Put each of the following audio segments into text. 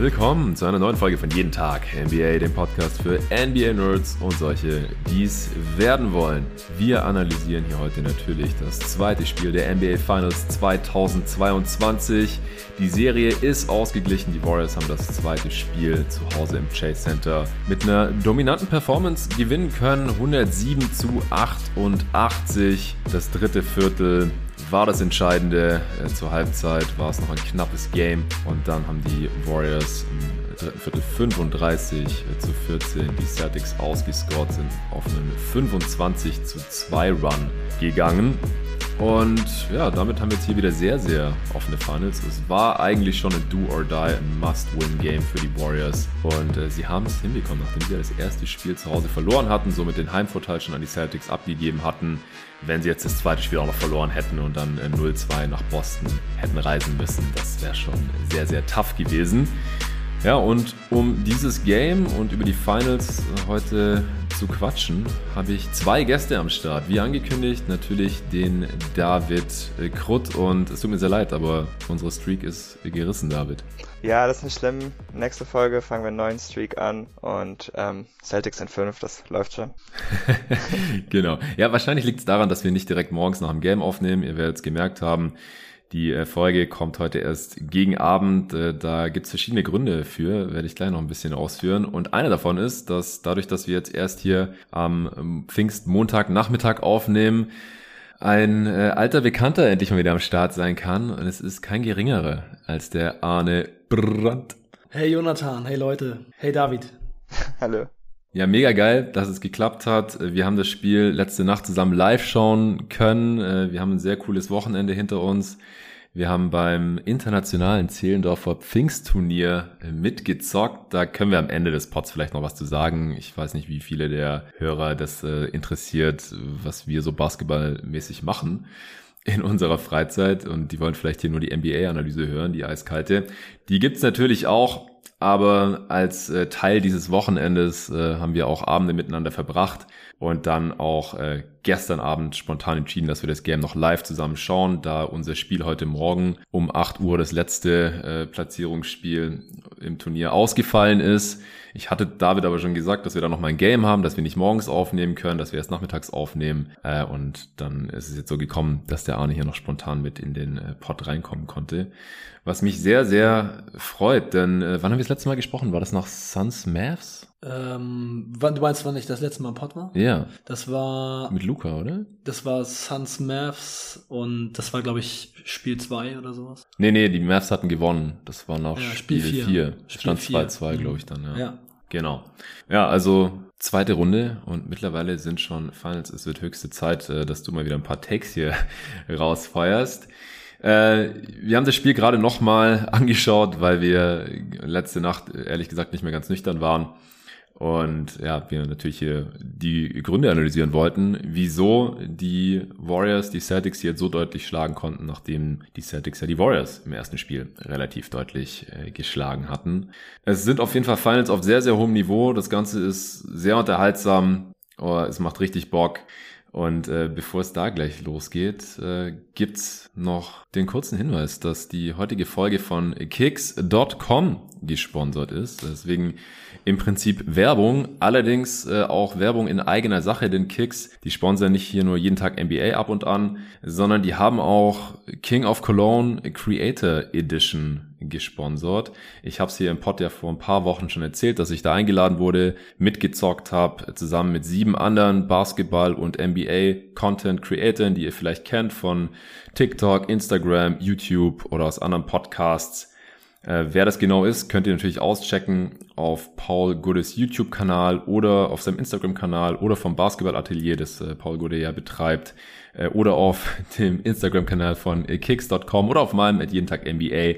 Willkommen zu einer neuen Folge von Jeden Tag NBA, dem Podcast für NBA-Nerds und solche, die es werden wollen. Wir analysieren hier heute natürlich das zweite Spiel der NBA Finals 2022. Die Serie ist ausgeglichen. Die Warriors haben das zweite Spiel zu Hause im Chase Center mit einer dominanten Performance gewinnen können. 107 zu 88. Das dritte Viertel war das Entscheidende. Äh, zur Halbzeit war es noch ein knappes Game und dann haben die Warriors im dritten Viertel 35 äh, zu 14 die Celtics ausgescored, sind auf einen 25 zu 2 Run gegangen. Und ja, damit haben wir jetzt hier wieder sehr, sehr offene Finals. Es war eigentlich schon ein Do-or-Die, ein Must-Win-Game für die Warriors. Und äh, sie haben es hinbekommen, nachdem sie das erste Spiel zu Hause verloren hatten, somit den Heimvorteil schon an die Celtics abgegeben hatten. Wenn sie jetzt das zweite Spiel auch noch verloren hätten und dann äh, 0-2 nach Boston hätten reisen müssen, das wäre schon sehr, sehr tough gewesen. Ja, und um dieses Game und über die Finals heute zu quatschen, habe ich zwei Gäste am Start. Wie angekündigt, natürlich den David Krutt. Und es tut mir sehr leid, aber unsere Streak ist gerissen, David. Ja, das ist nicht schlimm. Nächste Folge fangen wir einen neuen Streak an und ähm, Celtics sind fünf, das läuft schon. genau. Ja, wahrscheinlich liegt es daran, dass wir nicht direkt morgens nach dem Game aufnehmen. Ihr werdet es gemerkt haben. Die äh, Folge kommt heute erst gegen Abend. Äh, da gibt es verschiedene Gründe für, werde ich gleich noch ein bisschen ausführen. Und einer davon ist, dass dadurch, dass wir jetzt erst hier am ähm, Pfingstmontag-Nachmittag aufnehmen, ein äh, alter Bekannter endlich mal wieder am Start sein kann. Und es ist kein geringerer als der Arne Brandt. Hey Jonathan, hey Leute, hey David. Hallo. Ja, mega geil, dass es geklappt hat. Wir haben das Spiel letzte Nacht zusammen live schauen können. Wir haben ein sehr cooles Wochenende hinter uns. Wir haben beim internationalen Zehlendorfer Pfingstturnier mitgezockt. Da können wir am Ende des Pods vielleicht noch was zu sagen. Ich weiß nicht, wie viele der Hörer das interessiert, was wir so basketballmäßig machen in unserer Freizeit und die wollen vielleicht hier nur die NBA-Analyse hören, die eiskalte. Die gibt's natürlich auch, aber als äh, Teil dieses Wochenendes äh, haben wir auch Abende miteinander verbracht und dann auch äh, gestern Abend spontan entschieden, dass wir das Game noch live zusammen schauen, da unser Spiel heute Morgen um 8 Uhr das letzte äh, Platzierungsspiel im Turnier ausgefallen ist. Ich hatte David aber schon gesagt, dass wir da noch mal ein Game haben, dass wir nicht morgens aufnehmen können, dass wir erst nachmittags aufnehmen. Äh, und dann ist es jetzt so gekommen, dass der Arne hier noch spontan mit in den äh, Pod reinkommen konnte. Was mich sehr, sehr freut, denn äh, wann haben wir letzte Mal gesprochen? War das nach Suns Mavs? Ähm, wann, du meinst, wann ich das letzte Mal im Pod war? Ja. Das war. Mit Luca, oder? Das war Suns Mavs und das war, glaube ich, Spiel 2 oder sowas. Nee, nee, die Mavs hatten gewonnen. Das war noch Ja, Spiel Spiel 4. vier. Stand Spiel vier. 2-2, glaube ich dann, ja. Ja. Genau. Ja, also zweite Runde und mittlerweile sind schon Finals. Es wird höchste Zeit, äh, dass du mal wieder ein paar Takes hier rausfeuerst. Äh, wir haben das Spiel gerade nochmal angeschaut, weil wir letzte Nacht ehrlich gesagt nicht mehr ganz nüchtern waren. Und ja, wir natürlich hier die Gründe analysieren wollten, wieso die Warriors die Celtics hier so deutlich schlagen konnten, nachdem die Celtics ja die Warriors im ersten Spiel relativ deutlich äh, geschlagen hatten. Es sind auf jeden Fall Finals auf sehr, sehr hohem Niveau. Das Ganze ist sehr unterhaltsam. Oh, es macht richtig Bock. Und äh, bevor es da gleich losgeht, äh, gibt's noch den kurzen Hinweis, dass die heutige Folge von Kicks.com gesponsert ist. Deswegen im Prinzip Werbung, allerdings äh, auch Werbung in eigener Sache, denn Kicks, die sponsern nicht hier nur jeden Tag NBA ab und an, sondern die haben auch King of Cologne Creator Edition gesponsert. Ich habe es hier im Pod ja vor ein paar Wochen schon erzählt, dass ich da eingeladen wurde, mitgezockt habe, zusammen mit sieben anderen Basketball- und NBA-Content-Creatoren, die ihr vielleicht kennt von TikTok, Instagram, YouTube oder aus anderen Podcasts. Äh, wer das genau ist, könnt ihr natürlich auschecken auf Paul Goodes YouTube-Kanal oder auf seinem Instagram-Kanal oder vom Basketball-Atelier, das äh, Paul Gude ja betreibt, äh, oder auf dem Instagram-Kanal von äh, kicks.com oder auf meinem at jeden Tag NBA.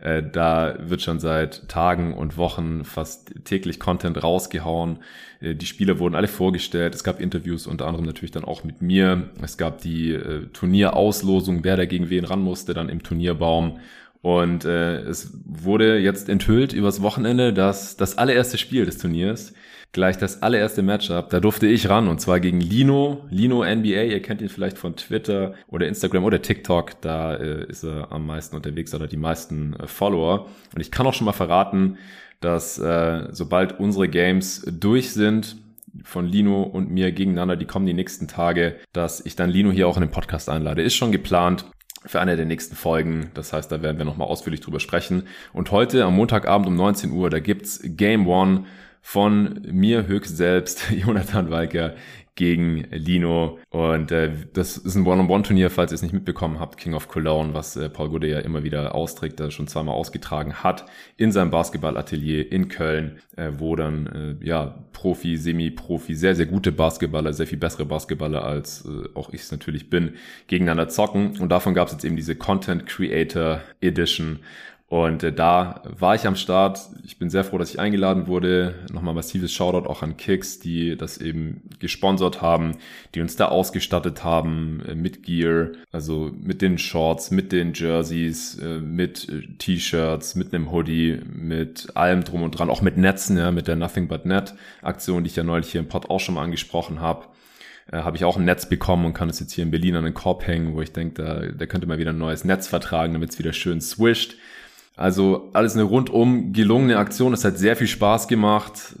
Äh, da wird schon seit Tagen und Wochen fast täglich Content rausgehauen. Die Spieler wurden alle vorgestellt. Es gab Interviews, unter anderem natürlich dann auch mit mir. Es gab die Turnierauslosung, wer da gegen wen ran musste, dann im Turnierbaum. Und es wurde jetzt enthüllt übers Wochenende, dass das allererste Spiel des Turniers gleich das allererste Matchup, da durfte ich ran und zwar gegen Lino, Lino NBA, ihr kennt ihn vielleicht von Twitter oder Instagram oder TikTok, da äh, ist er am meisten unterwegs oder die meisten äh, Follower und ich kann auch schon mal verraten, dass äh, sobald unsere Games durch sind, von Lino und mir gegeneinander, die kommen die nächsten Tage, dass ich dann Lino hier auch in den Podcast einlade. Ist schon geplant für eine der nächsten Folgen. Das heißt, da werden wir nochmal ausführlich drüber sprechen. Und heute am Montagabend um 19 Uhr, da gibt's Game One von mir höchst selbst, Jonathan Walker, gegen Lino. Und äh, das ist ein One-on-One-Turnier, falls ihr es nicht mitbekommen habt, King of Cologne, was äh, Paul Gude ja immer wieder austrägt, das schon zweimal ausgetragen hat, in seinem Basketballatelier in Köln, äh, wo dann äh, ja Profi, Semi-Profi, sehr, sehr gute Basketballer, sehr viel bessere Basketballer als äh, auch ich es natürlich bin, gegeneinander zocken. Und davon gab es jetzt eben diese Content Creator Edition und äh, da war ich am Start. Ich bin sehr froh, dass ich eingeladen wurde. Nochmal massives Shoutout auch an Kicks, die das eben gesponsert haben, die uns da ausgestattet haben äh, mit Gear, also mit den Shorts, mit den Jerseys, äh, mit äh, T-Shirts, mit einem Hoodie, mit allem drum und dran, auch mit Netzen, ja, mit der Nothing But Net Aktion, die ich ja neulich hier im Pod auch schon mal angesprochen habe äh, habe ich auch ein Netz bekommen und kann es jetzt hier in Berlin an den Korb hängen, wo ich denke, da, da könnte mal wieder ein neues Netz vertragen, damit es wieder schön swisht. Also alles eine rundum gelungene Aktion. Es hat sehr viel Spaß gemacht.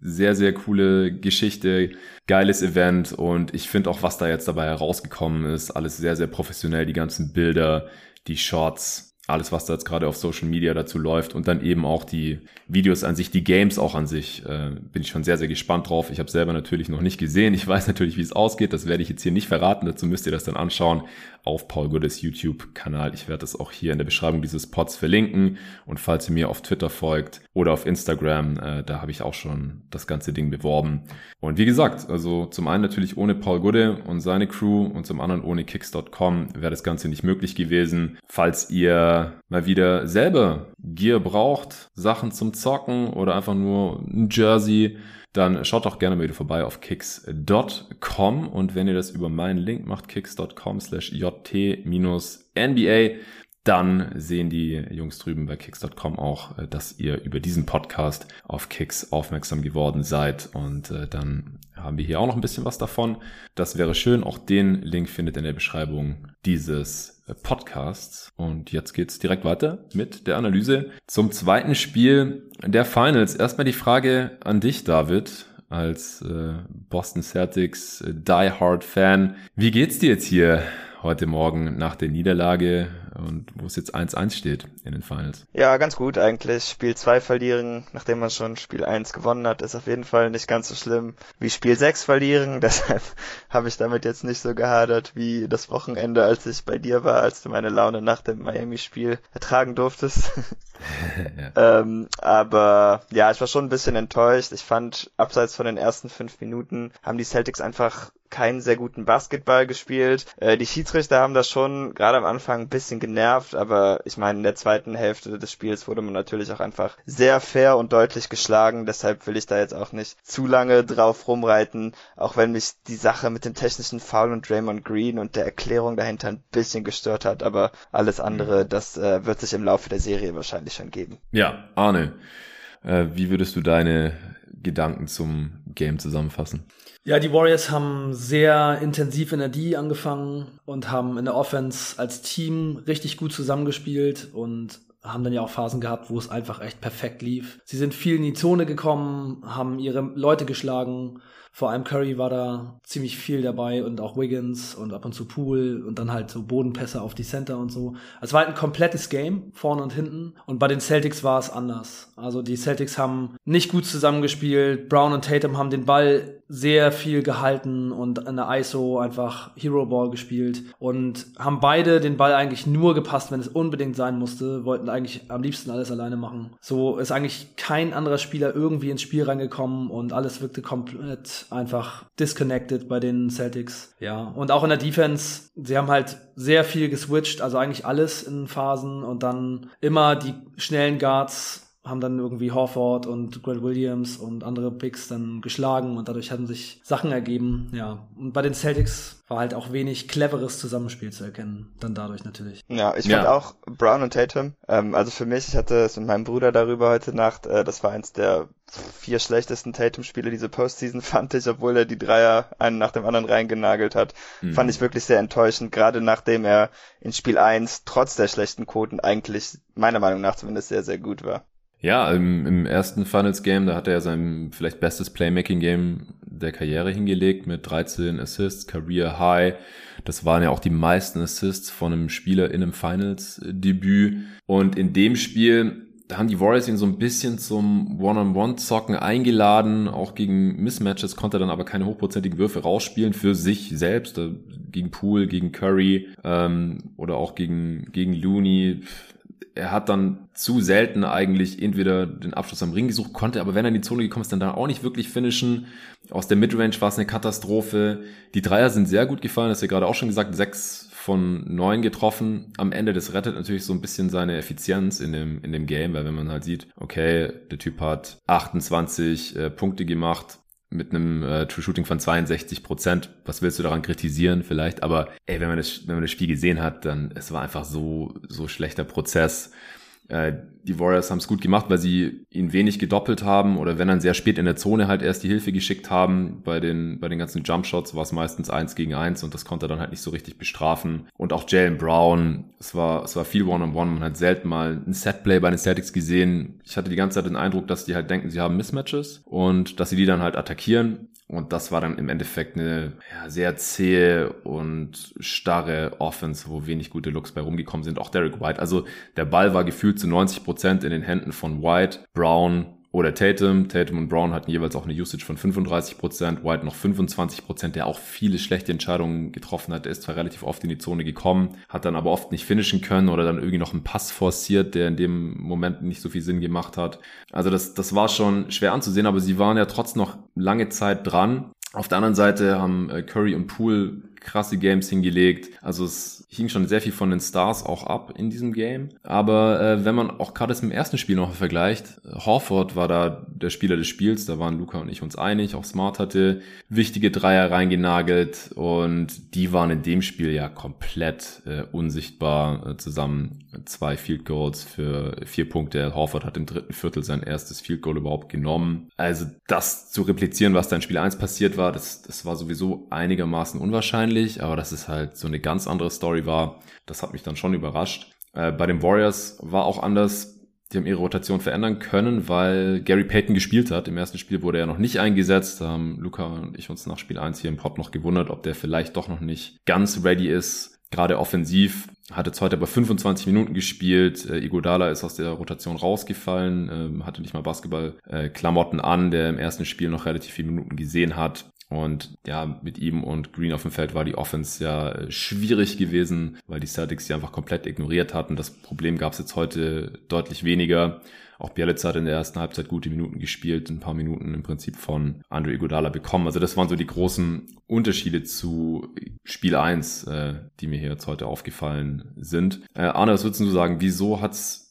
Sehr, sehr coole Geschichte. Geiles Event. Und ich finde auch, was da jetzt dabei herausgekommen ist, alles sehr, sehr professionell. Die ganzen Bilder, die Shots, alles, was da jetzt gerade auf Social Media dazu läuft und dann eben auch die Videos an sich, die Games auch an sich, äh, bin ich schon sehr, sehr gespannt drauf. Ich habe selber natürlich noch nicht gesehen. Ich weiß natürlich, wie es ausgeht. Das werde ich jetzt hier nicht verraten. Dazu müsst ihr das dann anschauen auf Paul Goodes YouTube-Kanal. Ich werde das auch hier in der Beschreibung dieses Pods verlinken. Und falls ihr mir auf Twitter folgt oder auf Instagram, äh, da habe ich auch schon das ganze Ding beworben. Und wie gesagt, also zum einen natürlich ohne Paul Gude und seine Crew und zum anderen ohne Kicks.com wäre das Ganze nicht möglich gewesen. Falls ihr mal wieder selber Gear braucht, Sachen zum Zocken oder einfach nur ein Jersey, dann schaut doch gerne mal wieder vorbei auf kicks.com und wenn ihr das über meinen Link macht, kicks.com slash jt-nba, dann sehen die Jungs drüben bei kicks.com auch, äh, dass ihr über diesen Podcast auf Kicks aufmerksam geworden seid und äh, dann haben wir hier auch noch ein bisschen was davon. Das wäre schön. Auch den Link findet ihr in der Beschreibung dieses äh, Podcasts. Und jetzt geht's direkt weiter mit der Analyse zum zweiten Spiel der Finals. Erstmal die Frage an dich, David als äh, Boston Celtics Die Hard Fan. Wie geht's dir jetzt hier heute Morgen nach der Niederlage und wo es jetzt 1-1 steht in den Finals. Ja, ganz gut eigentlich. Spiel 2 verlieren, nachdem man schon Spiel 1 gewonnen hat, ist auf jeden Fall nicht ganz so schlimm wie Spiel 6 verlieren. Deshalb habe ich damit jetzt nicht so gehadert wie das Wochenende, als ich bei dir war, als du meine Laune nach dem Miami-Spiel ertragen durftest. ja. ähm, aber ja, ich war schon ein bisschen enttäuscht. Ich fand, abseits von den ersten fünf Minuten haben die Celtics einfach keinen sehr guten Basketball gespielt. Äh, die Schiedsrichter haben das schon gerade am Anfang ein bisschen genervt, aber ich meine, in der zweiten Hälfte des Spiels wurde man natürlich auch einfach sehr fair und deutlich geschlagen. Deshalb will ich da jetzt auch nicht zu lange drauf rumreiten, auch wenn mich die Sache mit dem technischen Foul und Draymond Green und der Erklärung dahinter ein bisschen gestört hat, aber alles andere, mhm. das äh, wird sich im Laufe der Serie wahrscheinlich schon geben. Ja, Arne, äh, wie würdest du deine Gedanken zum Game zusammenfassen? Ja, die Warriors haben sehr intensiv in der D angefangen und haben in der Offense als Team richtig gut zusammengespielt und haben dann ja auch Phasen gehabt, wo es einfach echt perfekt lief. Sie sind viel in die Zone gekommen, haben ihre Leute geschlagen, vor allem Curry war da ziemlich viel dabei und auch Wiggins und ab und zu Pool und dann halt so Bodenpässe auf die Center und so. Es war halt ein komplettes Game, vorne und hinten. Und bei den Celtics war es anders. Also die Celtics haben nicht gut zusammengespielt. Brown und Tatum haben den Ball sehr viel gehalten und in der ISO einfach Hero Ball gespielt und haben beide den Ball eigentlich nur gepasst, wenn es unbedingt sein musste, wollten eigentlich am liebsten alles alleine machen. So ist eigentlich kein anderer Spieler irgendwie ins Spiel reingekommen und alles wirkte komplett einfach disconnected bei den Celtics. Ja, und auch in der Defense, sie haben halt sehr viel geswitcht, also eigentlich alles in Phasen und dann immer die schnellen Guards haben dann irgendwie Horford und Grant Williams und andere Picks dann geschlagen und dadurch hatten sich Sachen ergeben. Ja, und bei den Celtics war halt auch wenig cleveres Zusammenspiel zu erkennen. Dann dadurch natürlich. Ja, ich fand auch Brown und Tatum. Ähm, also für mich, ich hatte es mit meinem Bruder darüber heute Nacht. Äh, das war eins der vier schlechtesten Tatum-Spiele diese Postseason, fand ich, obwohl er die Dreier einen nach dem anderen reingenagelt hat. Mhm. Fand ich wirklich sehr enttäuschend, gerade nachdem er in Spiel 1 trotz der schlechten Quoten eigentlich meiner Meinung nach zumindest sehr, sehr gut war. Ja, im, im ersten Finals-Game, da hat er ja sein vielleicht bestes Playmaking-Game der Karriere hingelegt mit 13 Assists, Career High. Das waren ja auch die meisten Assists von einem Spieler in einem Finals-Debüt. Und in dem Spiel da haben die Warriors ihn so ein bisschen zum One-on-One-Zocken eingeladen. Auch gegen Mismatches konnte er dann aber keine hochprozentigen Würfe rausspielen für sich selbst. Äh, gegen Poole, gegen Curry ähm, oder auch gegen, gegen Looney er hat dann zu selten eigentlich entweder den Abschluss am Ring gesucht, konnte aber wenn er in die Zone gekommen ist, dann da auch nicht wirklich finishen. Aus der Midrange war es eine Katastrophe. Die Dreier sind sehr gut gefallen, das du ja gerade auch schon gesagt, sechs von neun getroffen. Am Ende, das rettet natürlich so ein bisschen seine Effizienz in dem, in dem Game, weil wenn man halt sieht, okay, der Typ hat 28 äh, Punkte gemacht, mit einem äh, True Shooting von 62 Prozent. Was willst du daran kritisieren vielleicht? Aber ey, wenn man das, wenn man das Spiel gesehen hat, dann es war einfach so so schlechter Prozess. Äh, die Warriors haben es gut gemacht, weil sie ihn wenig gedoppelt haben oder wenn dann sehr spät in der Zone halt erst die Hilfe geschickt haben. Bei den, bei den ganzen Jumpshots war es meistens eins gegen eins und das konnte er dann halt nicht so richtig bestrafen. Und auch Jalen Brown, es war, es war viel One-on-One. -on -One. Man hat selten mal ein Setplay bei den Celtics gesehen. Ich hatte die ganze Zeit den Eindruck, dass die halt denken, sie haben Mismatches und dass sie die dann halt attackieren. Und das war dann im Endeffekt eine ja, sehr zähe und starre Offense, wo wenig gute Looks bei rumgekommen sind. Auch Derek White. Also der Ball war gefühlt zu 90 Prozent in den Händen von White, Brown oder Tatum. Tatum und Brown hatten jeweils auch eine Usage von 35%, Prozent, White noch 25%, Prozent, der auch viele schlechte Entscheidungen getroffen hat. Der ist zwar relativ oft in die Zone gekommen, hat dann aber oft nicht finishen können oder dann irgendwie noch einen Pass forciert, der in dem Moment nicht so viel Sinn gemacht hat. Also das, das war schon schwer anzusehen, aber sie waren ja trotzdem noch lange Zeit dran. Auf der anderen Seite haben äh, Curry und Poole krasse Games hingelegt. Also es hing schon sehr viel von den Stars auch ab in diesem Game. Aber äh, wenn man auch gerade im ersten Spiel noch vergleicht, Horford war da der Spieler des Spiels, da waren Luca und ich uns einig. Auch Smart hatte wichtige Dreier reingenagelt und die waren in dem Spiel ja komplett äh, unsichtbar äh, zusammen. Zwei Field Goals für vier Punkte. Horford hat im dritten Viertel sein erstes Field Goal überhaupt genommen. Also das zu replizieren, was da in Spiel 1 passiert war, das, das war sowieso einigermaßen unwahrscheinlich, aber das ist halt so eine ganz andere Story war. Das hat mich dann schon überrascht. Äh, bei den Warriors war auch anders. Die haben ihre Rotation verändern können, weil Gary Payton gespielt hat. Im ersten Spiel wurde er noch nicht eingesetzt. Da haben Luca und ich uns nach Spiel 1 hier im Pod noch gewundert, ob der vielleicht doch noch nicht ganz ready ist. Gerade offensiv hat jetzt heute aber 25 Minuten gespielt. Äh, Igodala ist aus der Rotation rausgefallen, äh, hatte nicht mal Basketball-Klamotten äh, an, der im ersten Spiel noch relativ viele Minuten gesehen hat. Und ja, mit ihm und Green auf dem Feld war die Offense ja äh, schwierig gewesen, weil die Celtics sie einfach komplett ignoriert hatten. Das Problem gab es jetzt heute deutlich weniger. Auch Bielitz hat in der ersten Halbzeit gute Minuten gespielt, ein paar Minuten im Prinzip von Andre Iguodala bekommen. Also das waren so die großen Unterschiede zu Spiel 1, äh, die mir hier jetzt heute aufgefallen sind. Äh, Arne, was würdest du sagen, wieso hat's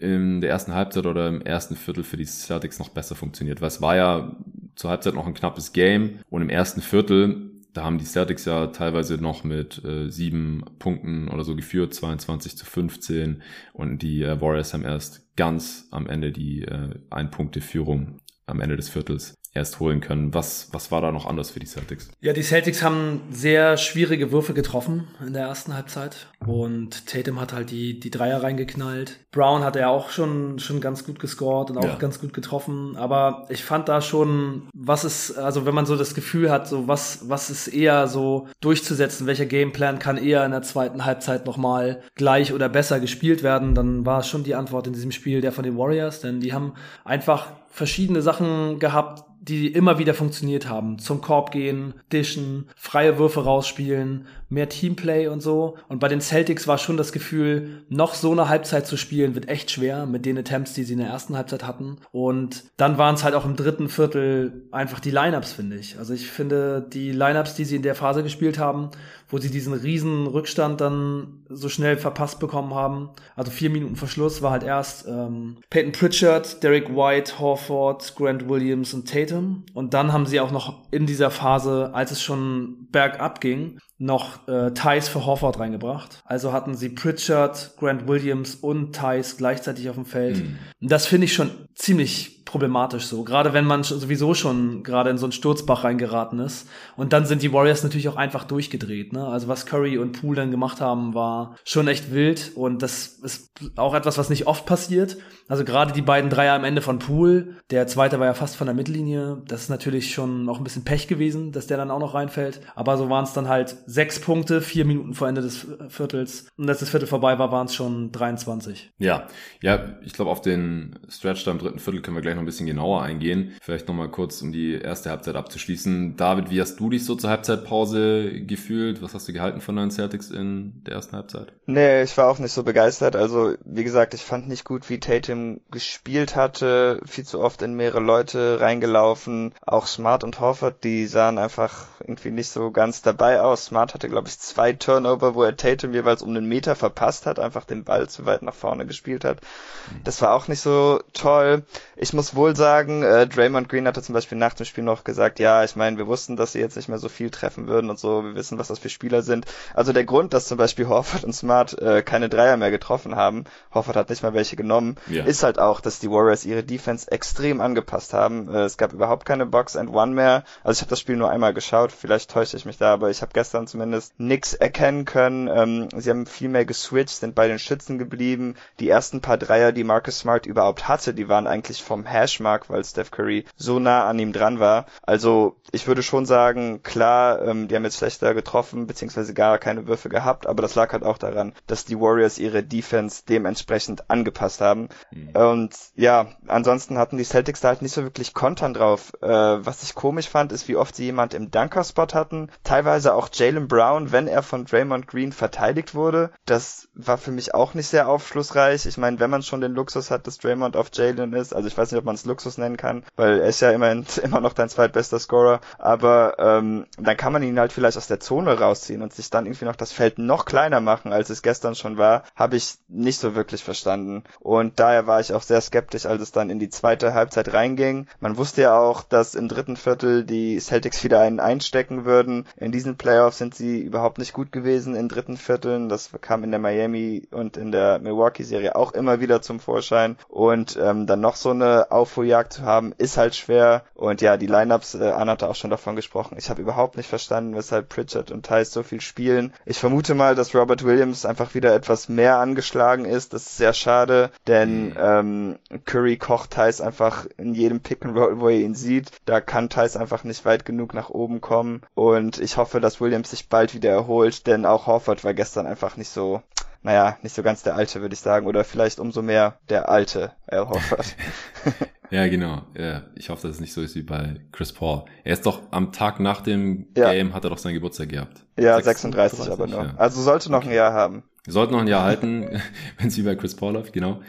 in der ersten Halbzeit oder im ersten Viertel für die Celtics noch besser funktioniert. Weil es war ja zur Halbzeit noch ein knappes Game und im ersten Viertel, da haben die Celtics ja teilweise noch mit äh, sieben Punkten oder so geführt, 22 zu 15 und die äh, Warriors haben erst ganz am Ende die äh, Ein-Punkte-Führung am Ende des Viertels erst holen können. Was, was war da noch anders für die Celtics? Ja, die Celtics haben sehr schwierige Würfe getroffen in der ersten Halbzeit und Tatum hat halt die, die Dreier reingeknallt. Brown hat ja auch schon, schon ganz gut gescored und auch ja. ganz gut getroffen, aber ich fand da schon, was ist, also wenn man so das Gefühl hat, so was, was ist eher so durchzusetzen, welcher Gameplan kann eher in der zweiten Halbzeit nochmal gleich oder besser gespielt werden, dann war es schon die Antwort in diesem Spiel der von den Warriors, denn die haben einfach verschiedene Sachen gehabt, die immer wieder funktioniert haben. Zum Korb gehen, dischen, freie Würfe rausspielen, mehr Teamplay und so. Und bei den Celtics war schon das Gefühl, noch so eine Halbzeit zu spielen, wird echt schwer mit den Attempts, die sie in der ersten Halbzeit hatten. Und dann waren es halt auch im dritten Viertel einfach die Lineups, finde ich. Also ich finde, die Lineups, die sie in der Phase gespielt haben, wo sie diesen riesen Rückstand dann so schnell verpasst bekommen haben. Also vier Minuten Verschluss war halt erst ähm, Peyton Pritchard, Derek White, Horford, Grant Williams und Tatum. Und dann haben sie auch noch in dieser Phase, als es schon bergab ging, noch äh, Thais für Horford reingebracht. Also hatten sie Pritchard, Grant Williams und Thais gleichzeitig auf dem Feld. Mhm. Das finde ich schon ziemlich problematisch so. Gerade wenn man sowieso schon gerade in so einen Sturzbach reingeraten ist. Und dann sind die Warriors natürlich auch einfach durchgedreht. Ne? Also was Curry und Poole dann gemacht haben, war schon echt wild. Und das ist auch etwas, was nicht oft passiert. Also gerade die beiden Dreier am Ende von Poole. Der zweite war ja fast von der Mittellinie. Das ist natürlich schon auch ein bisschen Pech gewesen, dass der dann auch noch reinfällt. Aber so waren es dann halt sechs Punkte, vier Minuten vor Ende des Viertels. Und als das Viertel vorbei war, waren es schon 23. Ja, ja, ich glaube, auf den Stretch da im dritten Viertel können wir gleich noch ein bisschen genauer eingehen. Vielleicht nochmal kurz, um die erste Halbzeit abzuschließen. David, wie hast du dich so zur Halbzeitpause gefühlt? Was hast du gehalten von deinen Celtics in der ersten Halbzeit? Nee, ich war auch nicht so begeistert. Also, wie gesagt, ich fand nicht gut, wie Tatum gespielt hatte. Viel zu oft in mehrere Leute reingelaufen. Auch Smart und Horford, die sahen einfach irgendwie nicht so ganz dabei aus. Smart hatte, glaube ich, zwei Turnover, wo er Tatum jeweils um einen Meter verpasst hat, einfach den Ball zu weit nach vorne gespielt hat. Das war auch nicht so toll. Ich muss wohl sagen, äh, Draymond Green hatte zum Beispiel nach dem Spiel noch gesagt, ja, ich meine, wir wussten, dass sie jetzt nicht mehr so viel treffen würden und so, wir wissen, was das für Spieler sind. Also der Grund, dass zum Beispiel Horford und Smart äh, keine Dreier mehr getroffen haben, Horford hat nicht mal welche genommen, ja. ist halt auch, dass die Warriors ihre Defense extrem angepasst haben. Äh, es gab überhaupt keine Box and One mehr. Also ich habe das Spiel nur einmal geschaut, vielleicht täusche ich mich da, aber ich habe gestern zumindest nix erkennen können. Ähm, sie haben viel mehr geswitcht, sind bei den Schützen geblieben. Die ersten paar Dreier, die Marcus Smart überhaupt hatte, die waren eigentlich vom Hashmark, weil Steph Curry so nah an ihm dran war. Also ich würde schon sagen, klar, ähm, die haben jetzt schlechter getroffen, beziehungsweise gar keine Würfe gehabt, aber das lag halt auch daran, dass die Warriors ihre Defense dementsprechend angepasst haben. Mhm. Und ja, ansonsten hatten die Celtics da halt nicht so wirklich Kontern drauf. Äh, was ich komisch fand, ist, wie oft sie jemand im Dunker-Spot hatten. Teilweise auch Jalen Brown, wenn er von Draymond Green verteidigt wurde. Das war für mich auch nicht sehr aufschlussreich. Ich meine, wenn man schon den Luxus hat, dass Draymond auf Jalen ist, also ich weiß nicht, ob man es Luxus nennen kann, weil er ist ja immerhin immer noch dein zweitbester Scorer, aber ähm, dann kann man ihn halt vielleicht aus der Zone rausziehen und sich dann irgendwie noch das Feld noch kleiner machen, als es gestern schon war, habe ich nicht so wirklich verstanden. Und daher war ich auch sehr skeptisch, als es dann in die zweite Halbzeit reinging. Man wusste ja auch, dass im dritten Viertel die Celtics wieder einen einstecken würden. In diesen Playoffs sind sie überhaupt nicht gut gewesen in dritten Vierteln. Das kam in der Miami und in der Milwaukee-Serie auch immer wieder zum Vorschein. Und ähm, dann noch so eine Aufholjagd zu haben, ist halt schwer. Und ja, die Lineups, äh, Anna hatte auch schon davon gesprochen. Ich habe überhaupt nicht verstanden, weshalb Pritchard und Thais so viel spielen. Ich vermute mal, dass Robert Williams einfach wieder etwas mehr angeschlagen ist. Das ist sehr schade, denn mhm. ähm, Curry kocht Thais einfach in jedem Pick and Roll, wo er ihn sieht. Da kann Thais einfach nicht weit genug nach oben kommen. Und ich hoffe, dass Williams sich bald wieder erholt, denn auch Horford war gestern einfach nicht so naja, nicht so ganz der alte, würde ich sagen, oder vielleicht umso mehr der alte Al Horford. ja, genau. Ja, ich hoffe, dass es nicht so ist wie bei Chris Paul. Er ist doch am Tag nach dem ja. Game hat er doch seinen Geburtstag gehabt. Ja, 36, 36 aber nur. Ja. Also sollte noch okay. ein Jahr haben. Sollte noch ein Jahr halten, wenn es wie bei Chris Paul läuft, genau.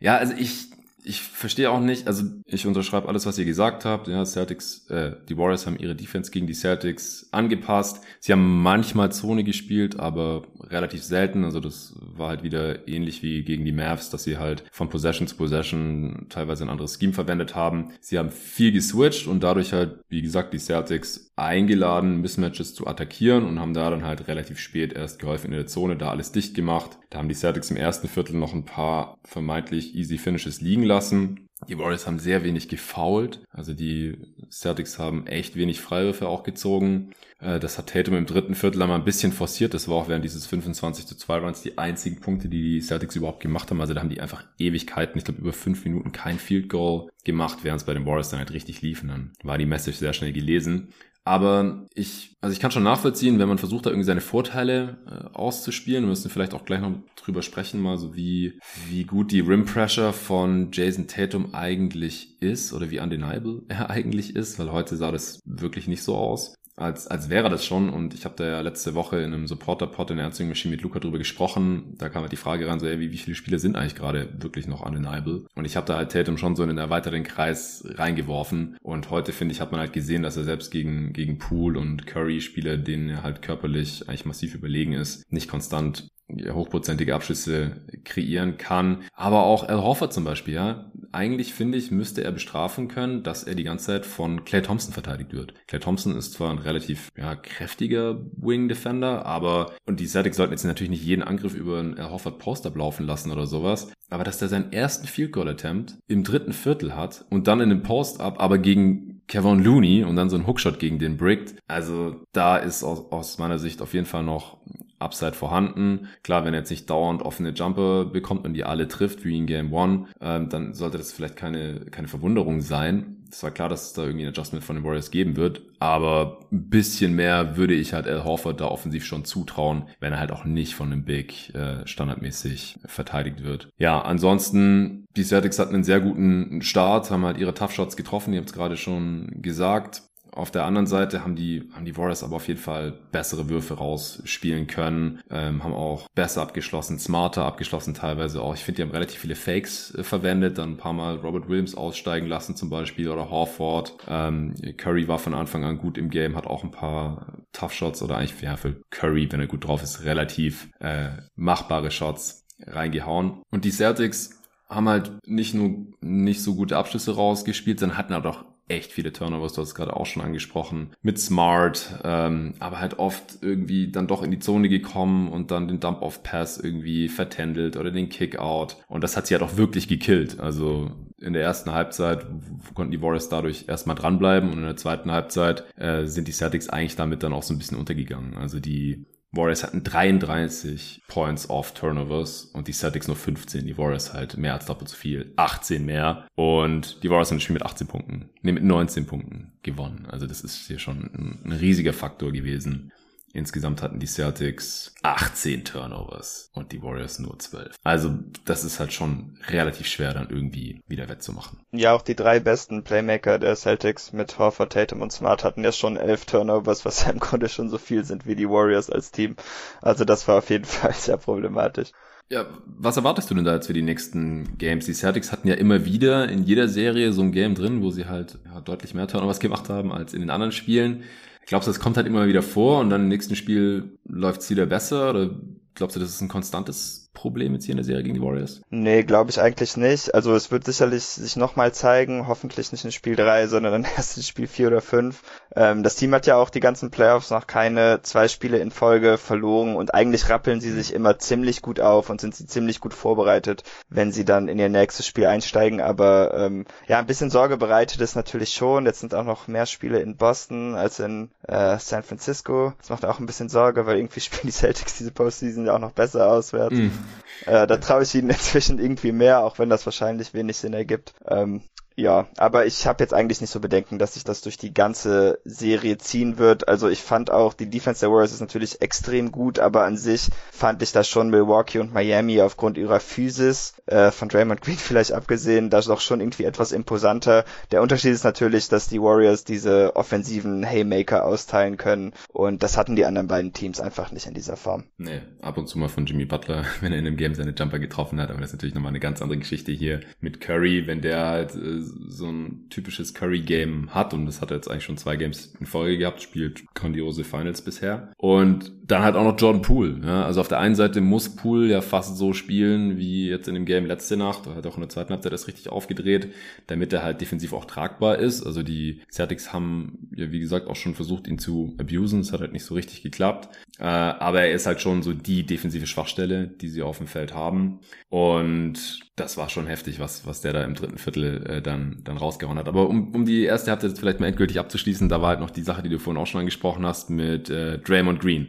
Ja, also ich ich verstehe auch nicht, also ich unterschreibe alles, was ihr gesagt habt. Ja, Celtics, äh, die Warriors haben ihre Defense gegen die Celtics angepasst. Sie haben manchmal Zone gespielt, aber relativ selten. Also das war halt wieder ähnlich wie gegen die Mavs, dass sie halt von Possession zu Possession teilweise ein anderes Scheme verwendet haben. Sie haben viel geswitcht und dadurch halt, wie gesagt, die Celtics eingeladen, Mismatches zu attackieren und haben da dann halt relativ spät erst geholfen in der Zone, da alles dicht gemacht. Da haben die Celtics im ersten Viertel noch ein paar vermeintlich easy Finishes liegen lassen lassen. Die Warriors haben sehr wenig gefoult. Also die Celtics haben echt wenig Freiwürfe auch gezogen. Äh, das hat Tatum im dritten Viertel einmal ein bisschen forciert. Das war auch während dieses 25 zu 2 Runs die einzigen Punkte, die die Celtics überhaupt gemacht haben. Also da haben die einfach Ewigkeiten, ich glaube über fünf Minuten kein Field Goal gemacht, während es bei den Warriors dann halt richtig lief. Und dann war die Message sehr schnell gelesen. Aber ich, also ich kann schon nachvollziehen, wenn man versucht, da irgendwie seine Vorteile äh, auszuspielen. Wir müssen vielleicht auch gleich noch drüber sprechen, mal so wie, wie gut die Rim Pressure von Jason Tatum eigentlich ist oder wie undeniable er eigentlich ist, weil heute sah das wirklich nicht so aus als, als wäre das schon. Und ich habe da ja letzte Woche in einem Supporter-Pod in der Answering Machine mit Luca drüber gesprochen. Da kam halt die Frage ran, so, ey, wie, wie viele Spiele sind eigentlich gerade wirklich noch undeniable? Und ich habe da halt Tatum schon so in den erweiterten Kreis reingeworfen. Und heute, finde ich, hat man halt gesehen, dass er selbst gegen, gegen Poole und Curry Spieler, denen er halt körperlich eigentlich massiv überlegen ist, nicht konstant hochprozentige Abschlüsse kreieren kann. Aber auch Al Horford zum Beispiel, ja. Eigentlich finde ich, müsste er bestrafen können, dass er die ganze Zeit von Clay Thompson verteidigt wird. Clay Thompson ist zwar ein relativ ja, kräftiger Wing Defender, aber und die Celtics sollten jetzt natürlich nicht jeden Angriff über einen Al Horford Post-up laufen lassen oder sowas. Aber dass der seinen ersten Field Goal Attempt im dritten Viertel hat und dann in den Post-up, aber gegen Kevin Looney und dann so ein Hookshot gegen den brickt. Also da ist aus, aus meiner Sicht auf jeden Fall noch Upside vorhanden. Klar, wenn er jetzt nicht dauernd offene Jumper bekommt und die alle trifft, wie in Game One, ähm, dann sollte das vielleicht keine, keine Verwunderung sein. Es war klar, dass es da irgendwie ein Adjustment von den Warriors geben wird, aber ein bisschen mehr würde ich halt Al Horford da offensiv schon zutrauen, wenn er halt auch nicht von einem Big äh, standardmäßig verteidigt wird. Ja, ansonsten, die Celtics hatten einen sehr guten Start, haben halt ihre Tough Shots getroffen, ihr habt es gerade schon gesagt. Auf der anderen Seite haben die, haben die Warriors aber auf jeden Fall bessere Würfe rausspielen können, ähm, haben auch besser abgeschlossen, smarter abgeschlossen teilweise auch. Ich finde, die haben relativ viele Fakes äh, verwendet, dann ein paar Mal Robert Williams aussteigen lassen zum Beispiel oder Horford. Ähm, Curry war von Anfang an gut im Game, hat auch ein paar Tough Shots oder eigentlich ja, für Curry, wenn er gut drauf ist, relativ äh, machbare Shots reingehauen. Und die Celtics haben halt nicht nur nicht so gute Abschlüsse rausgespielt, sondern hatten halt auch echt viele Turnovers, du hast es gerade auch schon angesprochen, mit Smart, ähm, aber halt oft irgendwie dann doch in die Zone gekommen und dann den Dump-Off-Pass irgendwie vertändelt oder den Kick-Out. Und das hat sie halt auch wirklich gekillt. Also in der ersten Halbzeit konnten die Warriors dadurch erstmal dranbleiben und in der zweiten Halbzeit äh, sind die Celtics eigentlich damit dann auch so ein bisschen untergegangen. Also die Warriors hatten 33 Points off Turnovers und die Celtics nur 15. Die Warriors halt mehr als doppelt so viel. 18 mehr. Und die Warriors haben das Spiel mit 18 Punkten, nee, mit 19 Punkten gewonnen. Also das ist hier schon ein, ein riesiger Faktor gewesen. Insgesamt hatten die Celtics 18 Turnovers und die Warriors nur 12. Also das ist halt schon relativ schwer dann irgendwie wieder wettzumachen. Ja, auch die drei besten Playmaker der Celtics mit Horford, Tatum und Smart hatten ja schon elf Turnovers, was ja im Grunde schon so viel sind wie die Warriors als Team. Also das war auf jeden Fall sehr problematisch. Ja, was erwartest du denn da jetzt für die nächsten Games? Die Celtics hatten ja immer wieder in jeder Serie so ein Game drin, wo sie halt ja, deutlich mehr Turnovers gemacht haben als in den anderen Spielen. Glaubst du, das kommt halt immer wieder vor und dann im nächsten Spiel läuft es wieder besser? Oder glaubst du, das ist ein konstantes Problem jetzt hier in der Serie gegen die Warriors? Nee, glaube ich eigentlich nicht. Also es wird sicherlich sich nochmal zeigen, hoffentlich nicht in Spiel 3, sondern dann erst in Spiel 4 oder 5. Ähm, das Team hat ja auch die ganzen Playoffs noch keine zwei Spiele in Folge verloren und eigentlich rappeln sie sich immer ziemlich gut auf und sind sie ziemlich gut vorbereitet, wenn sie dann in ihr nächstes Spiel einsteigen. Aber ähm, ja, ein bisschen Sorge bereitet es natürlich schon. Jetzt sind auch noch mehr Spiele in Boston als in äh, San Francisco. Das macht auch ein bisschen Sorge, weil irgendwie spielen die Celtics diese Postseason ja auch noch besser auswärts. Mm. Äh, da traue ich ihnen inzwischen irgendwie mehr, auch wenn das wahrscheinlich wenig Sinn ergibt. Ähm, ja, aber ich habe jetzt eigentlich nicht so Bedenken, dass sich das durch die ganze Serie ziehen wird. Also ich fand auch, die Defense der Warriors ist natürlich extrem gut, aber an sich fand ich das schon Milwaukee und Miami aufgrund ihrer Physis, äh, von Draymond Green vielleicht abgesehen, das doch schon irgendwie etwas imposanter. Der Unterschied ist natürlich, dass die Warriors diese offensiven Haymaker austeilen können und das hatten die anderen beiden Teams einfach nicht in dieser Form. Nee, ab und zu mal von Jimmy Butler, wenn er in einem Game seine Jumper getroffen hat, aber das ist natürlich nochmal eine ganz andere Geschichte hier mit Curry, wenn der halt äh, so ein typisches Curry-Game hat und das hat er jetzt eigentlich schon zwei Games in Folge gehabt, spielt grandiose Finals bisher. Und dann halt auch noch Jordan Poole. Ja? Also auf der einen Seite muss Poole ja fast so spielen wie jetzt in dem Game letzte Nacht. Er hat auch in der zweiten Halbzeit das richtig aufgedreht, damit er halt defensiv auch tragbar ist. Also die Celtics haben ja wie gesagt auch schon versucht, ihn zu abusen. Es hat halt nicht so richtig geklappt. Äh, aber er ist halt schon so die defensive Schwachstelle, die sie auf dem Feld haben. Und das war schon heftig, was, was der da im dritten Viertel äh, dann, dann rausgehauen hat. Aber um, um die erste Halbzeit jetzt vielleicht mal endgültig abzuschließen, da war halt noch die Sache, die du vorhin auch schon angesprochen hast, mit äh, Draymond Green.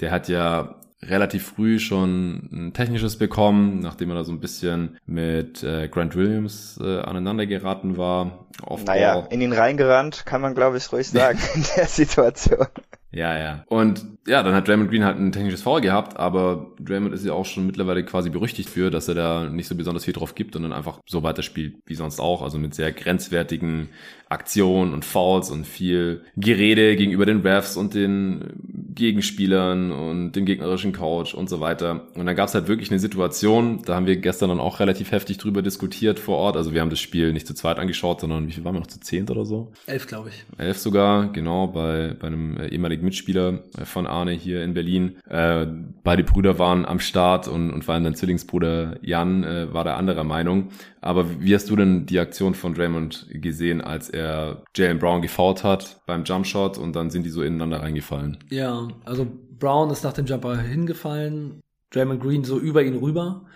Der hat ja relativ früh schon ein technisches bekommen, nachdem er da so ein bisschen mit äh, Grant Williams äh, aneinander geraten war. naja, in ihn reingerannt, kann man glaube ich ruhig sagen in der Situation. Ja, ja. Und ja, dann hat Draymond Green halt ein technisches Foul gehabt, aber Draymond ist ja auch schon mittlerweile quasi berüchtigt für, dass er da nicht so besonders viel drauf gibt und dann einfach so weiterspielt wie sonst auch, also mit sehr grenzwertigen Aktionen und Fouls und viel Gerede gegenüber den Refs und den Gegenspielern und dem gegnerischen Coach und so weiter. Und dann gab es halt wirklich eine Situation, da haben wir gestern dann auch relativ heftig drüber diskutiert vor Ort. Also wir haben das Spiel nicht zu zweit angeschaut, sondern wie viel waren wir noch zu zehnt oder so? Elf, glaube ich. Elf sogar, genau, bei, bei einem ehemaligen Mitspieler von Arne hier in Berlin. Äh, beide Brüder waren am Start und, und vor allem dein Zwillingsbruder Jan äh, war der anderer Meinung. Aber wie hast du denn die Aktion von Draymond gesehen, als er Jalen Brown gefault hat beim Jumpshot und dann sind die so ineinander reingefallen? Ja, also Brown ist nach dem Jumper hingefallen, Draymond Green so über ihn rüber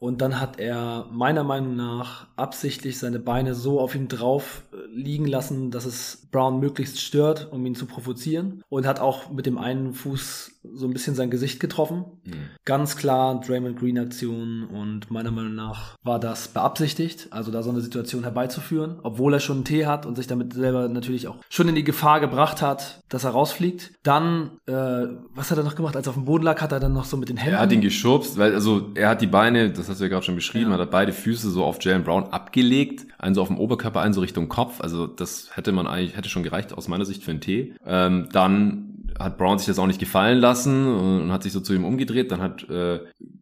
und dann hat er meiner Meinung nach absichtlich seine Beine so auf ihn drauf äh, liegen lassen, dass es Brown möglichst stört, um ihn zu provozieren. Und hat auch mit dem einen Fuß so ein bisschen sein Gesicht getroffen. Mhm. Ganz klar Draymond Green Aktion und meiner Meinung nach war das beabsichtigt, also da so eine Situation herbeizuführen, obwohl er schon einen Tee hat und sich damit selber natürlich auch schon in die Gefahr gebracht hat, dass er rausfliegt. Dann, äh, was hat er noch gemacht? Als er auf dem Boden lag, hat er dann noch so mit den Händen. Er hat ihn geschubst, weil, also er hat die Beine, das hast du ja gerade schon beschrieben, ja. hat beide Füße so auf Jalen Brown abgelegt, einen so auf dem Oberkörper, einen so Richtung Kopf. Also das hätte man eigentlich, hätte schon gereicht aus meiner Sicht für einen Tee. Ähm, dann hat Brown sich das auch nicht gefallen lassen und hat sich so zu ihm umgedreht, dann hat äh,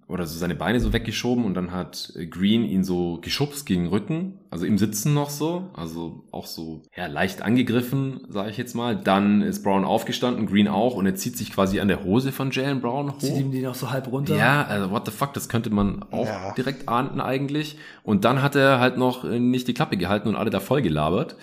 oder so seine Beine so weggeschoben und dann hat Green ihn so geschubst gegen den Rücken, also im Sitzen noch so, also auch so ja leicht angegriffen, sage ich jetzt mal. Dann ist Brown aufgestanden, Green auch und er zieht sich quasi an der Hose von Jalen Brown hoch. Zieht ihm die noch so halb runter. Ja, also what the fuck, das könnte man auch ja. direkt ahnden eigentlich. Und dann hat er halt noch nicht die Klappe gehalten und alle da voll gelabert.